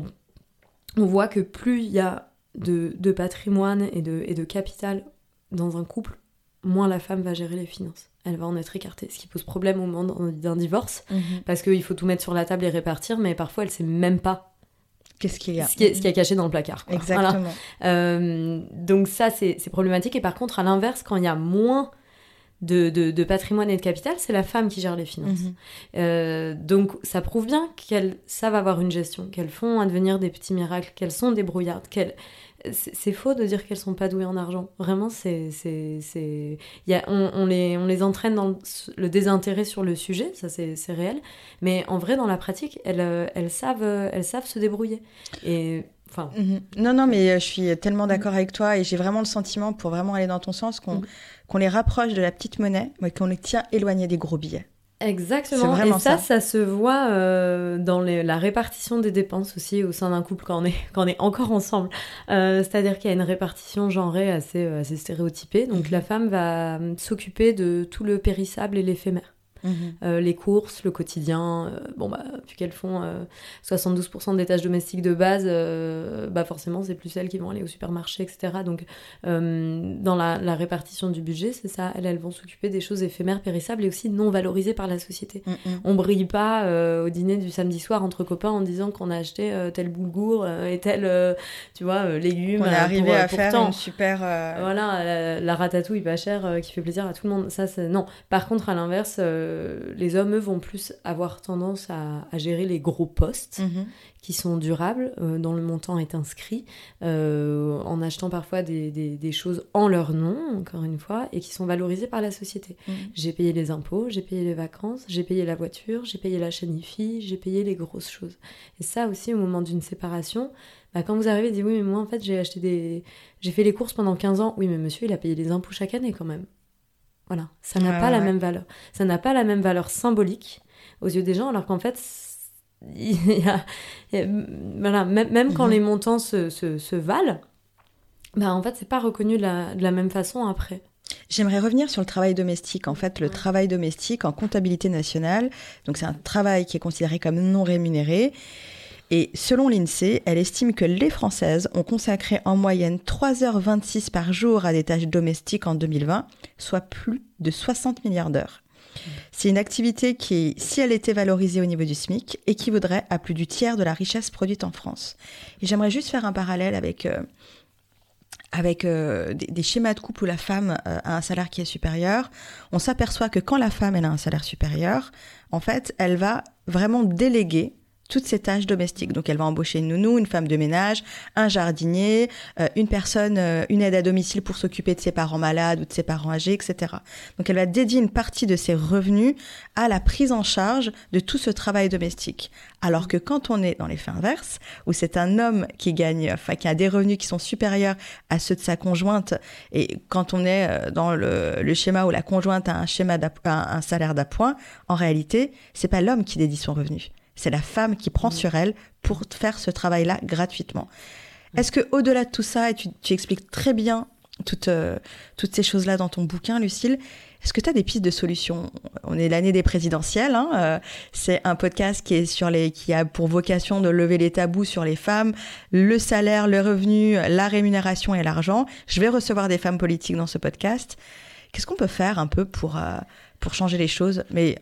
on voit que plus il y a de, de patrimoine et de, et de capital dans un couple, moins la femme va gérer les finances. Elle va en être écartée, ce qui pose problème au moment d'un divorce, mhm. parce qu'il faut tout mettre sur la table et répartir, mais parfois elle sait même pas Qu'est-ce qu'il y a ce qui, est, ce caché dans le placard. Exactement. Euh, donc ça, c'est problématique. Et par contre, à l'inverse, quand il y a moins de, de, patrimoine et de capital, c'est la femme qui gère les finances. Mhm. Euh, donc ça prouve bien qu'elles savent avoir une gestion, qu'elles font advenir des petits miracles, qu'elles sont débrouillardes, qu'elles c'est faux de dire qu'elles sont pas douées en argent. Vraiment, c'est, c'est, on, on, les, on les entraîne dans le désintérêt sur le sujet, ça c'est, réel. Mais en vrai, dans la pratique, elles, euh, elles, savent, euh, elles savent se débrouiller. Et enfin. Mhm. Non, non, mais euh, je suis tellement d'accord avec toi et j'ai vraiment le sentiment, pour vraiment aller dans ton sens, qu'on, mhm. qu'on les rapproche de la petite monnaie, mais qu'on les tient éloignés des gros billets. Exactement. Et ça, ça, se voit euh, dans la répartition des dépenses aussi au sein d'un couple quand on est, quand on est encore ensemble. Euh, c'est-à-dire qu'il y a une répartition genrée assez, euh, assez stéréotypée. Donc mhm. la femme va s'occuper de tout le périssable et l'éphémère. Mhm. Euh, les courses, le quotidien, euh, bon bah vu qu'elles font 72% euh, des tâches domestiques de base, bah forcément c'est plus elles qui vont aller au supermarché, etc. Donc dans la, répartition du budget, c'est ça, elles, elles vont s'occuper des choses éphémères, périssables et aussi non valorisées par la société. Mm, mm. On brille pas au dîner du samedi soir entre copains en disant qu'on a acheté tel boulgour et tel, tu vois, légumes. On est arrivé à faire une super. Voilà, la, ratatouille pas chère qui fait plaisir à tout le monde. Ça, c'est non. Par contre, à l'inverse euh, les hommes, eux, vont plus avoir tendance à, gérer les gros postes mhm. qui sont durables, euh, dont le montant est inscrit, euh, en achetant parfois des, choses en leur nom, encore une fois, et qui sont valorisées par la société. Mhm. J'ai payé les impôts, j'ai payé les vacances, j'ai payé la voiture, j'ai payé la chaîne IFI, j'ai payé les grosses choses. Et ça aussi, au moment d'une séparation, bah, quand vous arrivez, dites oui, mais moi, en fait, j'ai acheté des... J'ai fait les courses pendant 15 ans. Oui, mais monsieur, il a payé les impôts chaque année quand même. Voilà, ça n'a pas la même valeur. Ça n'a pas la même valeur symbolique aux yeux des gens, alors qu'en fait, il y a, voilà, même, quand mhm. les montants se, se, valent, bah en fait, c'est pas reconnu de la, même façon après. J'aimerais revenir sur le travail domestique. En fait, le travail domestique en comptabilité nationale, donc c'est un travail qui est considéré comme non rémunéré. Et selon l'INSEE, elle estime que les Françaises ont consacré en moyenne 3h26 par jour à des tâches domestiques en 2020, soit plus de 60 milliards d'heures. C'est une activité qui, si elle était valorisée au niveau du SMIC, équivaudrait à plus du tiers de la richesse produite en France. Et j'aimerais juste faire un parallèle avec, euh, avec euh, des, schémas de couple où la femme euh, a un salaire qui est supérieur. On s'aperçoit que quand la femme a un salaire supérieur, en fait, elle va vraiment déléguer toutes ces tâches domestiques. Donc elle va embaucher une nounou, une femme de ménage, un jardinier, euh, une personne, euh, une aide à domicile pour s'occuper de ses parents malades ou de ses parents âgés, etc. Donc elle va dédier une partie de ses revenus à la prise en charge de tout ce travail domestique. Alors que quand on est dans les faits inverses, où c'est un homme qui gagne, enfin qui a des revenus qui sont supérieurs à ceux de sa conjointe, et quand on est euh, dans le, le schéma où la conjointe a un schéma un salaire d'appoint, en réalité, c'est pas l'homme qui dédie son revenu c'est la femme qui prend mm. sur elle pour faire ce travail-là gratuitement. Mm. Est-ce que au-delà de tout ça, et tu, expliques très bien toutes, euh, toutes ces choses-là dans ton bouquin, Lucille, est-ce que tu as des pistes de solutions? On est l'année des présidentielles. Hein, euh, c'est un podcast qui est sur les, qui a pour vocation de lever les tabous sur les femmes, le salaire, le revenu, la rémunération et l'argent. Je vais recevoir des femmes politiques dans ce podcast. qu'est-ce qu'on peut faire un peu pour, pour changer les choses? Mais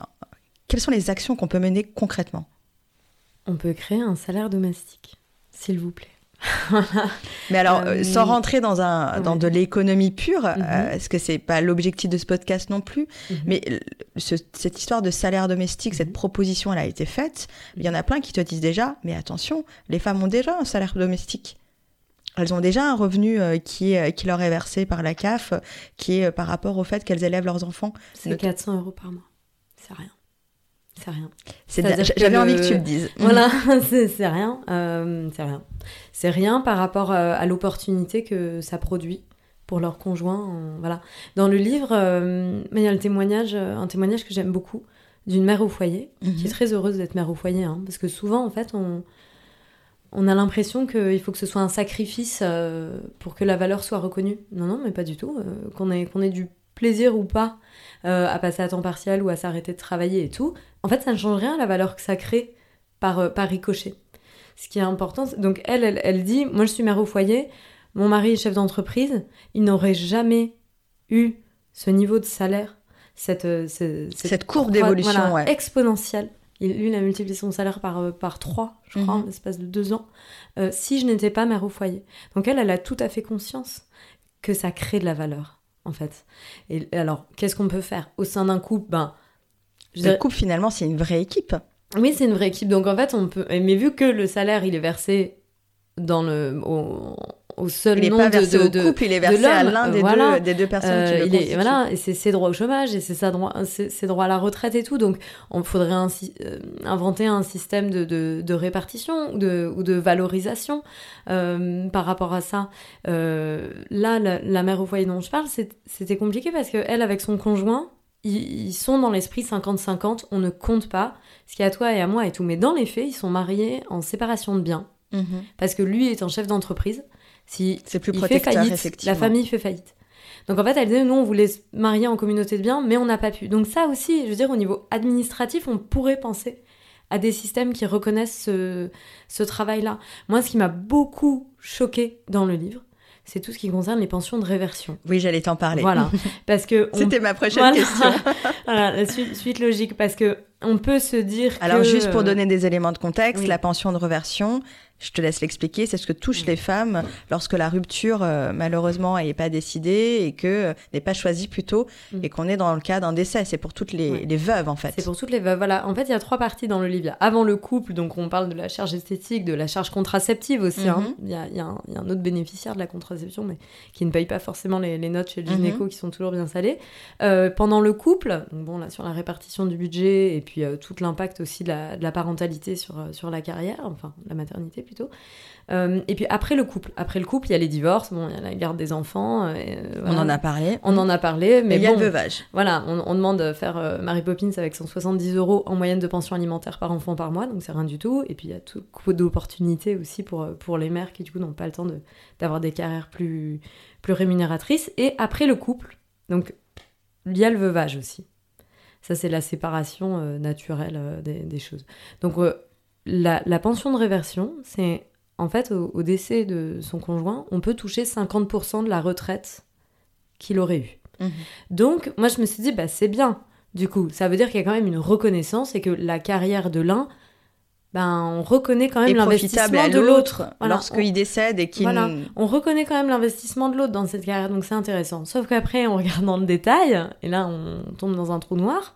quelles sont les actions qu'on peut mener concrètement? On peut créer un salaire domestique, s'il vous plaît. Mais alors, euh, sans rentrer dans, un, dans de l'économie pure, mhm. euh, est-ce que c'est pas l'objectif de ce podcast non plus mhm. Mais cette histoire de salaire domestique, cette mhm. proposition, elle a été faite. Il y en a plein qui te disent déjà, mais attention, les femmes ont déjà un salaire domestique. Elles ont déjà un revenu euh, qui, qui leur est versé par la CAF, qui est par rapport au fait qu'elles élèvent leurs enfants. C'est 400 euros par mois. C'est rien. C'est rien. J'avais envie que tu le dises. Voilà, c'est rien. Euh, c'est rien. C'est rien par rapport euh, à, l'opportunité que ça produit pour leurs conjoints. voilà. Dans le livre, euh, il y a le témoignage, un témoignage que j'aime beaucoup d'une mère au foyer, qui est mhm. très heureuse d'être mère au foyer, hein, parce que souvent, en fait, on, on a l'impression qu'il faut que ce soit un sacrifice pour que la valeur soit reconnue. Non, non, mais pas du tout. qu'on ait, qu'on ait du plaisir ou pas à passer à temps partiel ou à s'arrêter de travailler et tout, en fait, ça ne change rien la valeur que ça crée par, euh, par ricochet. Ce qui est important, donc elle, elle, dit, moi je suis mère au foyer, mon mari est chef d'entreprise, il n'aurait jamais eu ce niveau de salaire, cette, euh, cette, courbe d'évolution exponentielle. Il, lui, il a multiplié son salaire par, euh, par 3, je crois, mhm. en l'espace de deux ans, si je n'étais pas mère au foyer. Donc elle, elle a tout à fait conscience que ça crée de la valeur, en fait. Et alors, qu'est-ce qu'on peut faire? Au sein d'un couple, ben, le couple, finalement, c'est une vraie équipe. Oui, c'est une vraie équipe. Donc, en fait, on peut. Mais vu que le salaire, il est versé dans le, au, seul il nom pas versé de, au couple, il est versé à l'un des, deux, des deux personnes qui le euh, il Voilà, et c'est ses droits au chômage, et c'est ses droits, droits à la retraite et tout. Donc, on faudrait euh, inventer un système de, de, de répartition ou de, ou de valorisation euh, par rapport à ça. là, la, la, mère au foyer dont je parle, c'était compliqué parce qu'elle, avec son conjoint, ils, sont dans l'esprit 50-50, on ne compte pas ce qui est à toi et à moi et tout. Mais dans les faits, ils sont mariés en séparation de biens. Mhm. Parce que lui est un chef d'entreprise. Si c'est plus il protecteur, fait faillite, la famille fait faillite. Donc en fait, elle disait, nous, on voulait se marier en communauté de biens, mais on n'a pas pu. Donc ça aussi, je veux dire, au niveau administratif, on pourrait penser à des systèmes qui reconnaissent ce, ce travail-là. Moi, ce qui m'a beaucoup choqué dans le livre, c'est tout ce qui concerne les pensions de réversion. Oui, j'allais t'en parler. Voilà, parce que c'était ma prochaine question. voilà, la suite, logique, parce que on peut se dire. Alors juste pour donner des éléments de contexte, la pension de réversion, je te laisse l'expliquer, c'est ce que touche les femmes lorsque la rupture euh, malheureusement n'est pas décidée et que euh, n'est pas choisie plutôt mm. et qu'on est dans le cas d'un décès. C'est pour toutes les, veuves en fait. C'est pour toutes les veuves. Voilà. En fait, il y a trois parties dans le livre. avant le couple, donc on parle de la charge esthétique, de la charge contraceptive aussi. Hein. Mm-hmm. Il, y a, un, autre bénéficiaire de la contraception, mais qui ne paye pas forcément les, notes chez le gynéco qui sont toujours bien salées. Euh, pendant le couple, donc bon là sur la répartition du budget et puis tout l'impact aussi de la, parentalité sur, sur la carrière, enfin la maternité plutôt. Euh, et puis après le couple, après le couple, il y a les divorces, bon, il y a la garde des enfants. Euh, on en a parlé. On en a parlé, mais il y a le veuvage. Voilà, on, demande de faire euh, Mary Poppins avec 170 euros en moyenne de pension alimentaire par enfant par mois, donc c'est rien du tout. Et puis il y a tout coup d'opportunités aussi pour, pour les mères qui du coup n'ont pas le temps d'avoir des carrières plus, plus rémunératrices. Et après le couple, donc il y a le veuvage aussi. Ça, c'est la séparation naturelle des, choses. Donc, la, pension de réversion, c'est en fait au, décès de son conjoint, on peut toucher 50% de la retraite qu'il aurait eue. Mhm. Donc, moi, je me suis dit, bah, c'est bien. Du coup, ça veut dire qu'il y a quand même une reconnaissance et que la carrière de l'un, ben, on reconnaît quand même l'investissement de l'autre lorsqu'il décède et qu'il voilà, on reconnaît quand même l'investissement de l'autre dans cette carrière donc c'est intéressant sauf qu'après on regarde dans le détail et là on tombe dans un trou noir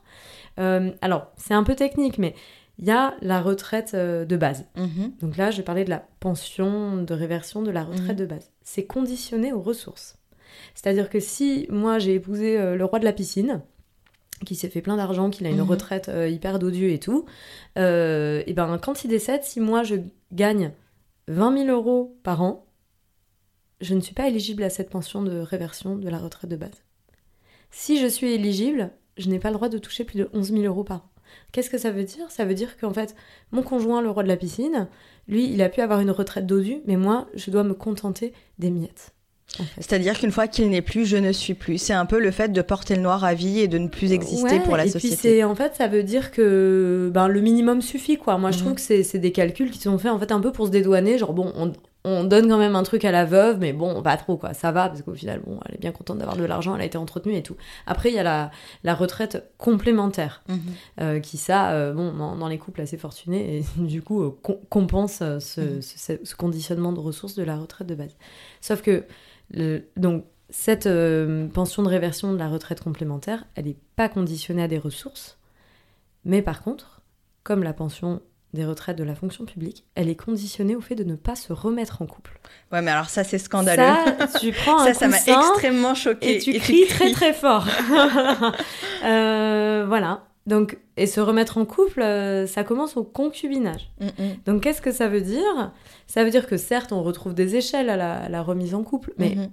euh, alors c'est un peu technique mais il y a la retraite euh, de base. Mhm. Donc là, je vais parler de la pension de réversion de la retraite mhm. de base. C'est conditionné aux ressources. C'est-à-dire que si moi j'ai épousé euh, le roi de la piscine, qui s'est fait plein d'argent, qu'il a une mhm. retraite euh, hyper d'odieux et tout, et ben quand il décède, si moi je gagne 20 000 euros par an, je ne suis pas éligible à cette pension de réversion de la retraite de base. Si je suis éligible, je n'ai pas le droit de toucher plus de 11 000 euros par an. Qu'est-ce que ça veut dire? Ça veut dire qu'en fait, mon conjoint, le roi de la piscine, lui, il a pu avoir une retraite dodue, mais moi, je dois me contenter des miettes. C'est-à-dire qu'une fois qu'il n'est plus, je ne suis plus. C'est un peu le fait de porter le noir à vie et de ne plus exister pour la et société. Puis c'est en fait, ça veut dire que ben, le minimum suffit, quoi. Moi, je trouve mhm. que c'est des calculs qui sont faits en fait un peu pour se dédouaner. Genre, bon, on donne quand même un truc à la veuve, mais bon, pas trop, quoi. Ça va, parce qu'au final, bon, elle est bien contente d'avoir de l'argent, elle a été entretenue et tout. Après, il y a la, la retraite complémentaire, Mhm. euh, qui, ça, euh, bon, dans, dans les couples assez fortunés, et du coup, euh, com- compense euh, ce, ce- ce conditionnement de ressources de la retraite de base. Sauf que, le- donc, cette pension de réversion de la retraite complémentaire, elle n'est pas conditionnée à des ressources, mais par contre, comme la pension des retraites de la fonction publique, elle est conditionnée au fait de ne pas se remettre en couple. Ouais, mais alors ça, c'est scandaleux. Ça, tu prends un Ça, m'a extrêmement choqué. et tu cries très très fort. Euh, voilà. Donc, et se remettre en couple, euh, ça commence au concubinage. Mm, mm. Donc, qu'est-ce que ça veut dire? Ça veut dire que certes, on retrouve des échelles à la, à la remise en couple, mais Mhm.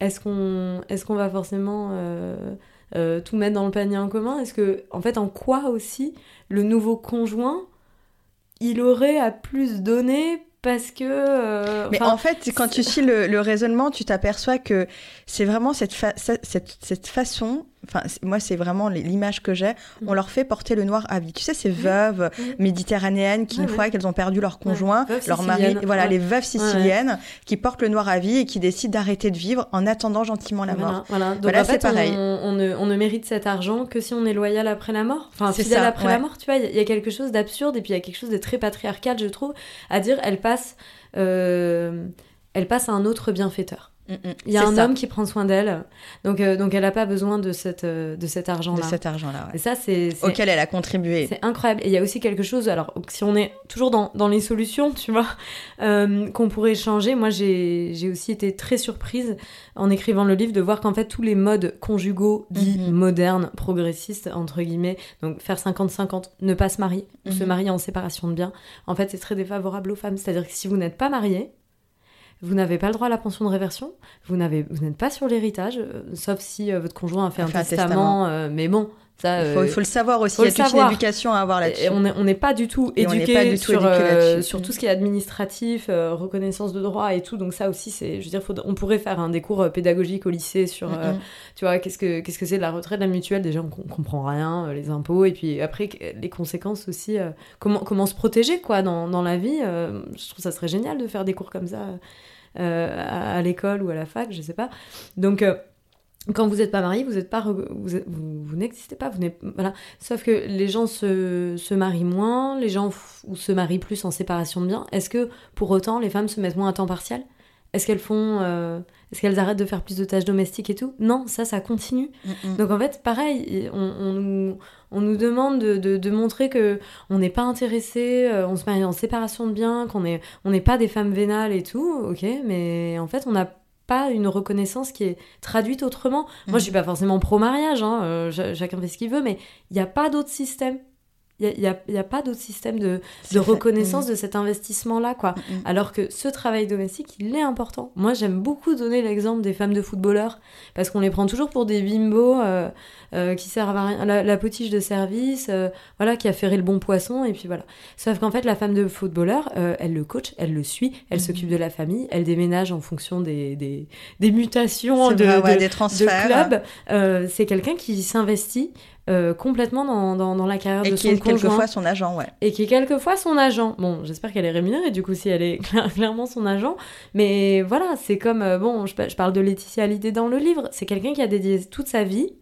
est-ce qu'on est qu'on va forcément euh, euh, tout mettre dans le panier en commun? Est-ce que, en fait, en quoi aussi le nouveau conjoint, il aurait à plus donner parce que. euh, Mais en fait, quand tu suis le, le raisonnement, tu t'aperçois que c'est vraiment cette, fa- cette, cette- cette façon. Enfin, moi, c'est vraiment l'image que j'ai. On Mm. leur fait porter le noir à vie. Tu sais, ces veuves Mhm. méditerranéennes qui, une fois qu'elles ont perdu leur conjoint, leur mari, voilà, Ouais. les veuves siciliennes qui portent le noir à vie et qui décident d'arrêter de vivre en attendant gentiment la mort. Voilà, voilà. Donc Voilà, en fait, c'est pareil. On, on ne, on ne mérite cet argent que si on est loyal après la mort. Enfin, C'est fidèle ça, après la mort, tu vois. Il y a- il y, a quelque chose d'absurde et puis il y a quelque chose de très patriarcal, je trouve, à dire elle passe, euh, elle passe à un autre bienfaiteur. Mm, mm. Il y a un ça, homme qui prend soin d'elle, donc, euh, donc elle n'a pas besoin de, cette, euh, de cet de argent-là. cet argent-là, ouais. Et ça, c'est auquel elle a contribué. c'est incroyable. Et il y a aussi quelque chose, alors si on est toujours dans, dans les solutions, tu vois, euh, qu'on pourrait changer. Moi, j'ai aussi été très surprise en écrivant le livre de voir qu'en fait, tous les modes conjugaux dits Mhm. modernes, progressistes, entre guillemets, donc faire 50-50, ne pas se marier, ou se Mhm. marier en séparation de biens, en fait, c'est très défavorable aux femmes. C'est-à-dire que si vous n'êtes pas marié, vous n'avez pas le droit à la pension de réversion, vous n'avez, vous n'êtes pas sur l'héritage, euh, sauf si euh, votre conjoint a fait A un fait un testament, testament. euh, mais bon, ça... Il faut, le savoir aussi. Il y a toute une éducation à avoir là-dessus. on n'est on pas du tout on éduqué sur, éduqué là-dessus. sur tout ce qui est administratif, reconnaissance de droit et tout. Donc ça aussi, c'est, je veux dire, faut- on pourrait faire un des cours pédagogiques au lycée sur, Mm, tu vois, qu'est-ce que qu'est-ce que c'est de la retraite, de la mutuelle. Déjà, on, com- comprend rien, les impôts, et puis après que- les conséquences aussi. comment comment se protéger quoi dans, dans la vie. je trouve ça serait génial de faire des cours comme ça à, à l'école ou à la fac, je sais pas. Donc euh, quand vous n'êtes pas marié, vous vous, vous, n'existez pas. Sauf que les gens se, se marient moins, les gens ou se marient plus en séparation de biens. Est-ce que pour autant les femmes se mettent moins à temps partiel? Est-ce qu'elles font, euh, est-ce qu'elles arrêtent de faire plus de tâches domestiques et tout Non, ça, ça continue. Mm, mm. Donc en fait, pareil, on, on nous, on nous demande de, de- de montrer que on n'est pas intéressé, euh, on se marie en séparation de biens, qu'on est, on n'est pas des femmes vénales et tout, ok, mais en fait, on n'a pas une reconnaissance qui est traduite autrement. Moi, Mhm. je suis pas forcément pro-mariage, hein, euh, ch- chacun fait ce qu'il veut, mais il n'y a pas d'autre système. Il n'y a, pas d'autre système de, de reconnaissance de cet investissement-là, quoi. Mm, mm. Alors que ce travail domestique, il est important. Moi, j'aime beaucoup donner l'exemple des femmes de footballeurs, parce qu'on les prend toujours pour des bimbos euh, euh, qui servent à rien. La, la potiche de service, euh, voilà, qui a ferré le bon poisson, et puis voilà. Sauf qu'en fait, la femme de footballeur, elle le coach, elle le suit, elle Mhm. s'occupe de la famille, elle déménage en fonction des, des, des mutations de, vrai, ouais, de- des de transferts. club. Euh, c'est quelqu'un qui s'investit euh, complètement dans, dans, dans la carrière Et de qui son est conjoint quelquefois son agent, ouais. et qui est quelquefois son agent. Bon, j'espère qu'elle est rémunérée du coup si elle est cla- clairement son agent. Mais voilà, c'est comme euh, bon, je, pa- je parle de Laetitia Hallyday dans le livre. C'est quelqu'un qui a dédié toute sa vie,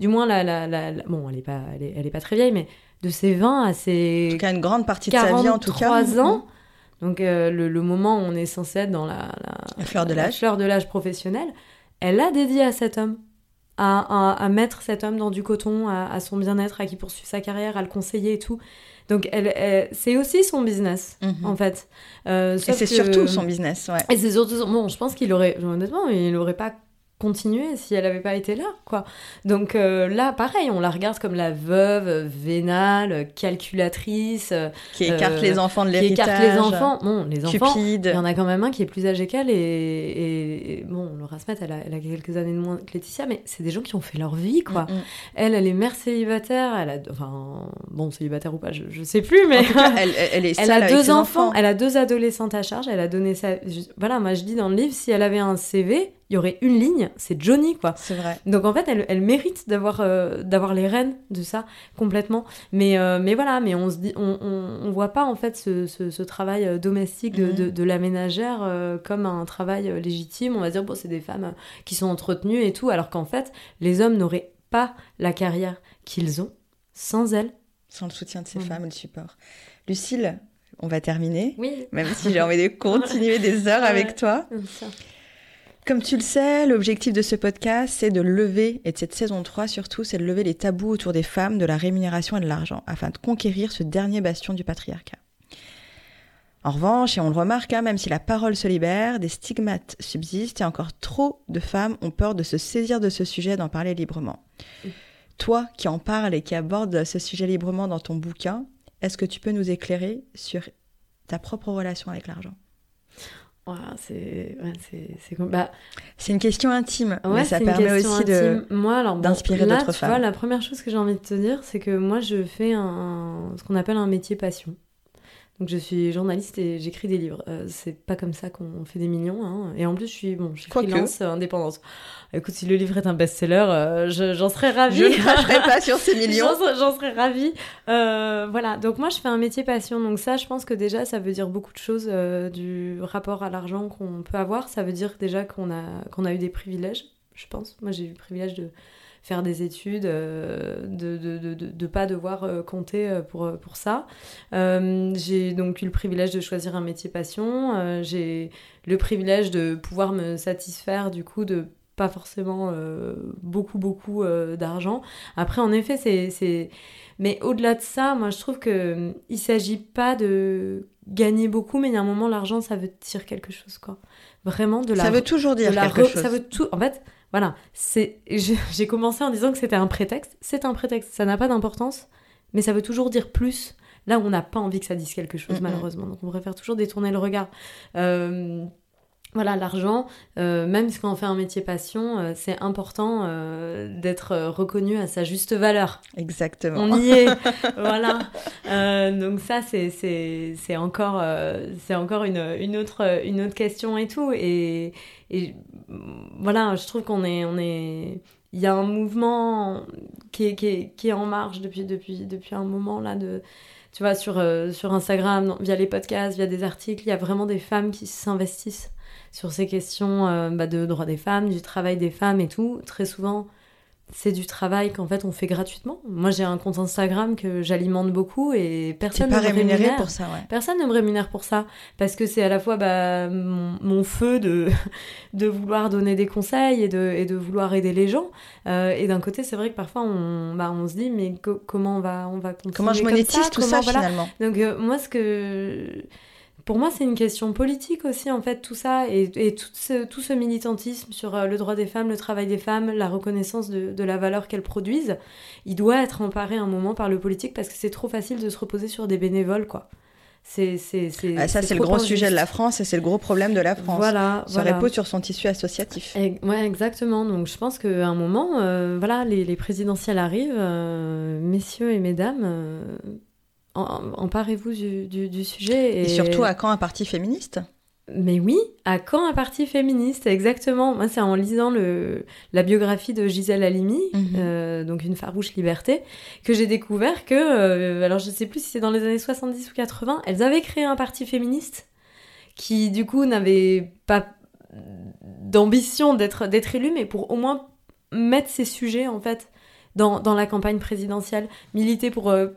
du moins la, la, la, la- bon, elle est pas, elle est, elle est pas très vieille, mais de ses 20 à En ses tout cas, une grande partie de sa vie, en tout cas. 43 ans. Donc euh, le, le moment où on est censé être dans la, la, La fleur de la l'âge. fleur de l'âge professionnel, elle a dédié à cet homme. À, à, à mettre cet homme dans du coton, à, à son bien-être, à qui poursuit sa carrière, à le conseiller et tout. Donc elle, elle- c'est aussi son business, Mhm. en fait. Euh, Et c'est que- surtout son business, ouais. Et c'est surtout son- Bon, je pense qu'il aurait... Honnêtement, il n'aurait pas continué si elle n'avait pas été là, quoi. Donc euh, là, pareil, on la regarde comme la veuve vénale, calculatrice, Qui écarte Euh, les enfants de qui l'héritage. écarte les enfants. Bon, les enfants... Cupide. Il y en a quand même un qui est plus âgé qu'elle et, et- et bon, Laura Smet, elle a, elle a quelques années de moins que Laetitia, mais c'est des gens qui ont fait leur vie, quoi. Mm, mm. Elle, elle est mère célibataire, elle a, enfin, bon, célibataire ou pas, je, je sais plus, mais En tout cas, elle, elle- elle est elle seule a avec deux enfants, enfants. elle a deux adolescentes à charge, elle a donné sa, voilà, moi je dis dans le livre, si elle avait un CV, il y aurait une ligne, c'est Johnny, quoi. C'est vrai. Donc en fait, elle, elle mérite d'avoir euh, d'avoir les rênes de ça complètement. Mais, euh, mais voilà, mais on se dit, on, on, on voit pas en fait ce, ce, ce travail euh, domestique de, Mhm. de, de la ménagère euh, comme un travail légitime. On va dire, bon, c'est des femmes qui sont entretenues et tout, alors qu'en fait, les hommes n'auraient pas la carrière qu'ils ont sans elles. Sans le soutien de ces Mhm. femmes le support. Lucille, on va terminer. Oui. Même si j'ai envie de continuer des heures avec toi. Comme tu le sais, l'objectif de ce podcast, c'est de lever, et de cette saison 3 surtout, c'est de lever les tabous autour des femmes, de la rémunération et de l'argent, afin de conquérir ce dernier bastion du patriarcat. En revanche, et on le remarque, hein, même si la parole se libère, des stigmates subsistent et encore trop de femmes ont peur de se saisir de ce sujet, d'en parler librement. Toi qui en parles et qui abordes ce sujet librement dans ton bouquin, est-ce que tu peux nous éclairer sur ta propre relation avec l'argent? C'est ouais, bah, une question intime, mais ça permet aussi bon, d'inspirer d'autres tu femmes. vois, la première chose que j'ai envie de te dire, c'est que moi, je fais un, ce qu'on appelle un métier passion. Donc, je suis journaliste et j'écris des livres. Euh, c'est pas comme ça qu'on fait des millions. Hein. Et en plus, je suis, bon, je suis Quoique. freelance, euh, indépendante. Écoute, si le livre est un best-seller, euh, je- j'en serais ravie. Je ne cracherai pas sur ces millions. J'en serais- J'en serais ravie. Euh, voilà, donc moi je fais un métier passion. Donc ça, je pense que déjà, ça veut dire beaucoup de choses euh, du rapport à l'argent qu'on peut avoir. Ça veut dire déjà qu'on a, qu'on a eu des privilèges, je pense. Moi j'ai eu le privilège de faire des études, euh, de de, de, de, de pas devoir euh, compter euh, pour, pour ça. J'ai donc eu le privilège de choisir un métier passion. J'ai le privilège de pouvoir me satisfaire du coup de pas forcément euh, beaucoup beaucoup euh, d'argent. Après en effet c'est c'est mais au-delà de ça, moi je trouve que hum, il s'agit pas de gagner beaucoup mais il y a un moment l'argent ça veut dire quelque chose quoi. Vraiment de la Ça veut toujours dire quelque re- chose. Ça veut tout. En fait, voilà. C'est. J'ai commencé en disant que c'était un prétexte. C'est un prétexte. Ça n'a pas d'importance, mais ça veut toujours dire plus. Là où on n'a pas envie que ça dise quelque chose, malheureusement. Donc on préfère toujours détourner le regard. Euh, Voilà, l'argent, euh, même quand on fait un métier passion, euh, c'est important euh, d'être reconnu à sa juste valeur. Exactement. On y est, voilà. Donc ça, c'est c'est c'est encore c'est encore une, une autre une autre question et tout. Et, et voilà, je trouve qu'on est on est il y a un mouvement qui est, qui est, qui est en marche depuis depuis depuis un moment là de tu vois sur euh, sur Instagram via les podcasts via des articles il y a vraiment des femmes qui s'investissent sur ces questions euh, bah, de droits des femmes du travail des femmes et tout très souvent c'est du travail qu'en fait on fait gratuitement. Moi j'ai un compte Instagram que j'alimente beaucoup et personne pas ne me rémunéré rémunère. pour ça, ouais. Personne ne me rémunère pour ça parce que c'est à la fois bah, mon, mon feu de, de vouloir donner des conseils et de, et de vouloir aider les gens. Euh, et d'un côté, c'est vrai que parfois on, bah, on se dit mais co- comment on va, on va continuer Comment je comme monétise ça? tout Comment- ça voilà. finalement? Donc euh, moi, ce que pour moi, c'est une question politique aussi, en fait, tout ça, et, et tout, ce, tout ce militantisme sur euh, le droit des femmes, le travail des femmes, la reconnaissance de, de la valeur qu'elles produisent, il doit être emparé un moment par le politique parce que c'est trop facile de se reposer sur des bénévoles, quoi. C'est, c'est, c'est, Ah, Ça, c'est le gros injuste. sujet de la France et c'est le gros problème de la France. Voilà, voilà. repose sur son tissu associatif. Et- ouais, exactement. Donc, je pense qu'à un moment, euh, voilà, les, les présidentielles arrivent, euh, messieurs et mesdames, euh, emparez-vous du, du- du sujet. Et surtout, à quand un parti féministe? Mais oui, à quand un parti féministe Exactement. Moi, c'est en lisant le, la biographie de Gisèle Halimi, Mhm. euh, donc une farouche liberté, que j'ai découvert que, euh, alors je sais plus si c'est dans les années 70 ou 80, elles avaient créé un parti féministe qui, du coup, n'avait pas d'ambition d'être d'être élu, mais pour au moins mettre ces sujets, en fait, dans, dans la campagne présidentielle, militer pour euh,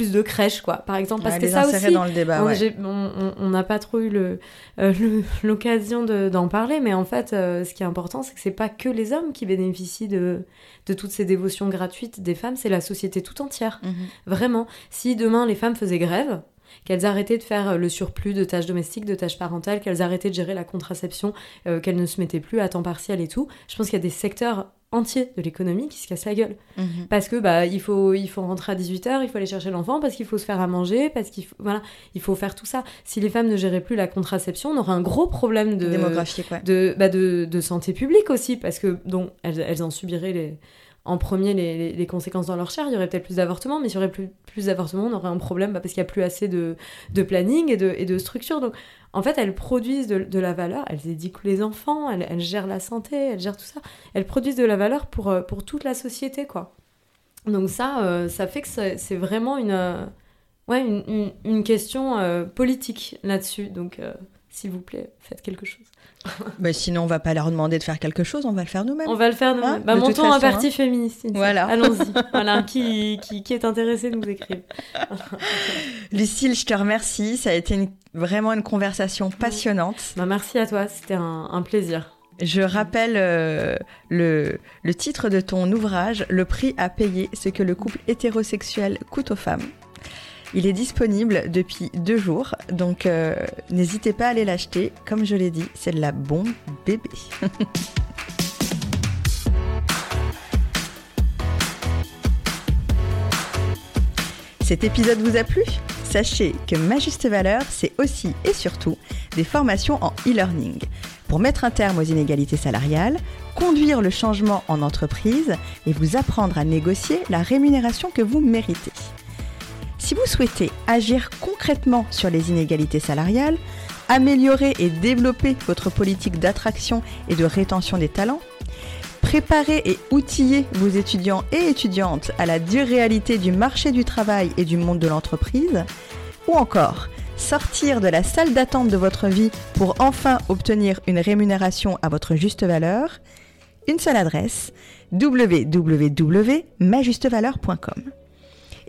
plus de crèches, quoi, par exemple. Parce Ouais, que les ça aussi, dans le débat. on- ouais. n'a pas trop eu le- euh, l'occasion de- d'en parler, mais en fait, euh, ce qui est important, c'est que c'est pas que les hommes qui bénéficient de, de toutes ces dévotions gratuites des femmes, c'est la société tout entière. Mhm. Vraiment. Si demain les femmes faisaient grève, qu'elles arrêtaient de faire euh, le surplus de tâches domestiques, de tâches parentales, qu'elles arrêtaient de gérer la contraception, euh, qu'elles ne se mettaient plus à temps partiel et tout, je pense qu'il y a des secteurs entiers de l'économie qui se cassent la gueule. Mhm. Parce que bah il faut il faut rentrer à 18h, il faut aller chercher l'enfant parce qu'il faut se faire à manger, parce qu'il faut voilà, il faut faire tout ça. Si les femmes ne géraient plus la contraception, on aurait un gros problème de Démographique, ouais. de, bah de, de santé publique aussi parce que donc elles, elles en subiraient les en premier les, conséquences dans leur chair. Il y aurait peut-être plus d'avortements, mais s'il y aurait plus, d'avortements, on aurait un problème bah, parce qu'il n'y a plus assez de, planning et de, et de structure. Donc, en fait, elles produisent de, la valeur, elles éduquent les enfants, elles, gèrent la santé, elles gèrent tout ça. Elles produisent de la valeur pour, euh, pour toute la société, quoi. Donc ça, euh, ça fait que c'est vraiment une, euh, ouais, une, une, question politique là-dessus. Donc, s'il vous plaît, faites quelque chose. bah, sinon, on va pas leur demander de faire quelque chose, on va le faire nous-mêmes. On va le faire nous-mêmes. Hein, bah, montons un parti hein. féministe. Voilà. Allons-y. voilà, qui, qui, qui, est intéressé nous écrire. Lucille, je te remercie. Ça a été vraiment une conversation passionnante. Bah, merci à toi, c'était un, plaisir. Je rappelle euh, le, le titre de ton ouvrage, Le prix à payer, ce que le couple hétérosexuel coûte aux femmes. Il est disponible depuis deux jours, donc euh, n'hésitez pas à aller l'acheter. Comme je l'ai dit, c'est de la bombe bébé. Cet épisode vous a plu? Sachez que Ma Juste Valeur, c'est aussi et surtout des formations en e-learning pour mettre un terme aux inégalités salariales, conduire le changement en entreprise et vous apprendre à négocier la rémunération que vous méritez. Si vous souhaitez agir concrètement sur les inégalités salariales, améliorer et développer votre politique d'attraction et de rétention des talents, préparer et outiller vos étudiants et étudiantes à la dure réalité du marché du travail et du monde de l'entreprise, ou encore sortir de la salle d'attente de votre vie pour enfin obtenir une rémunération à votre juste valeur, une seule adresse www.majustevaleur.com.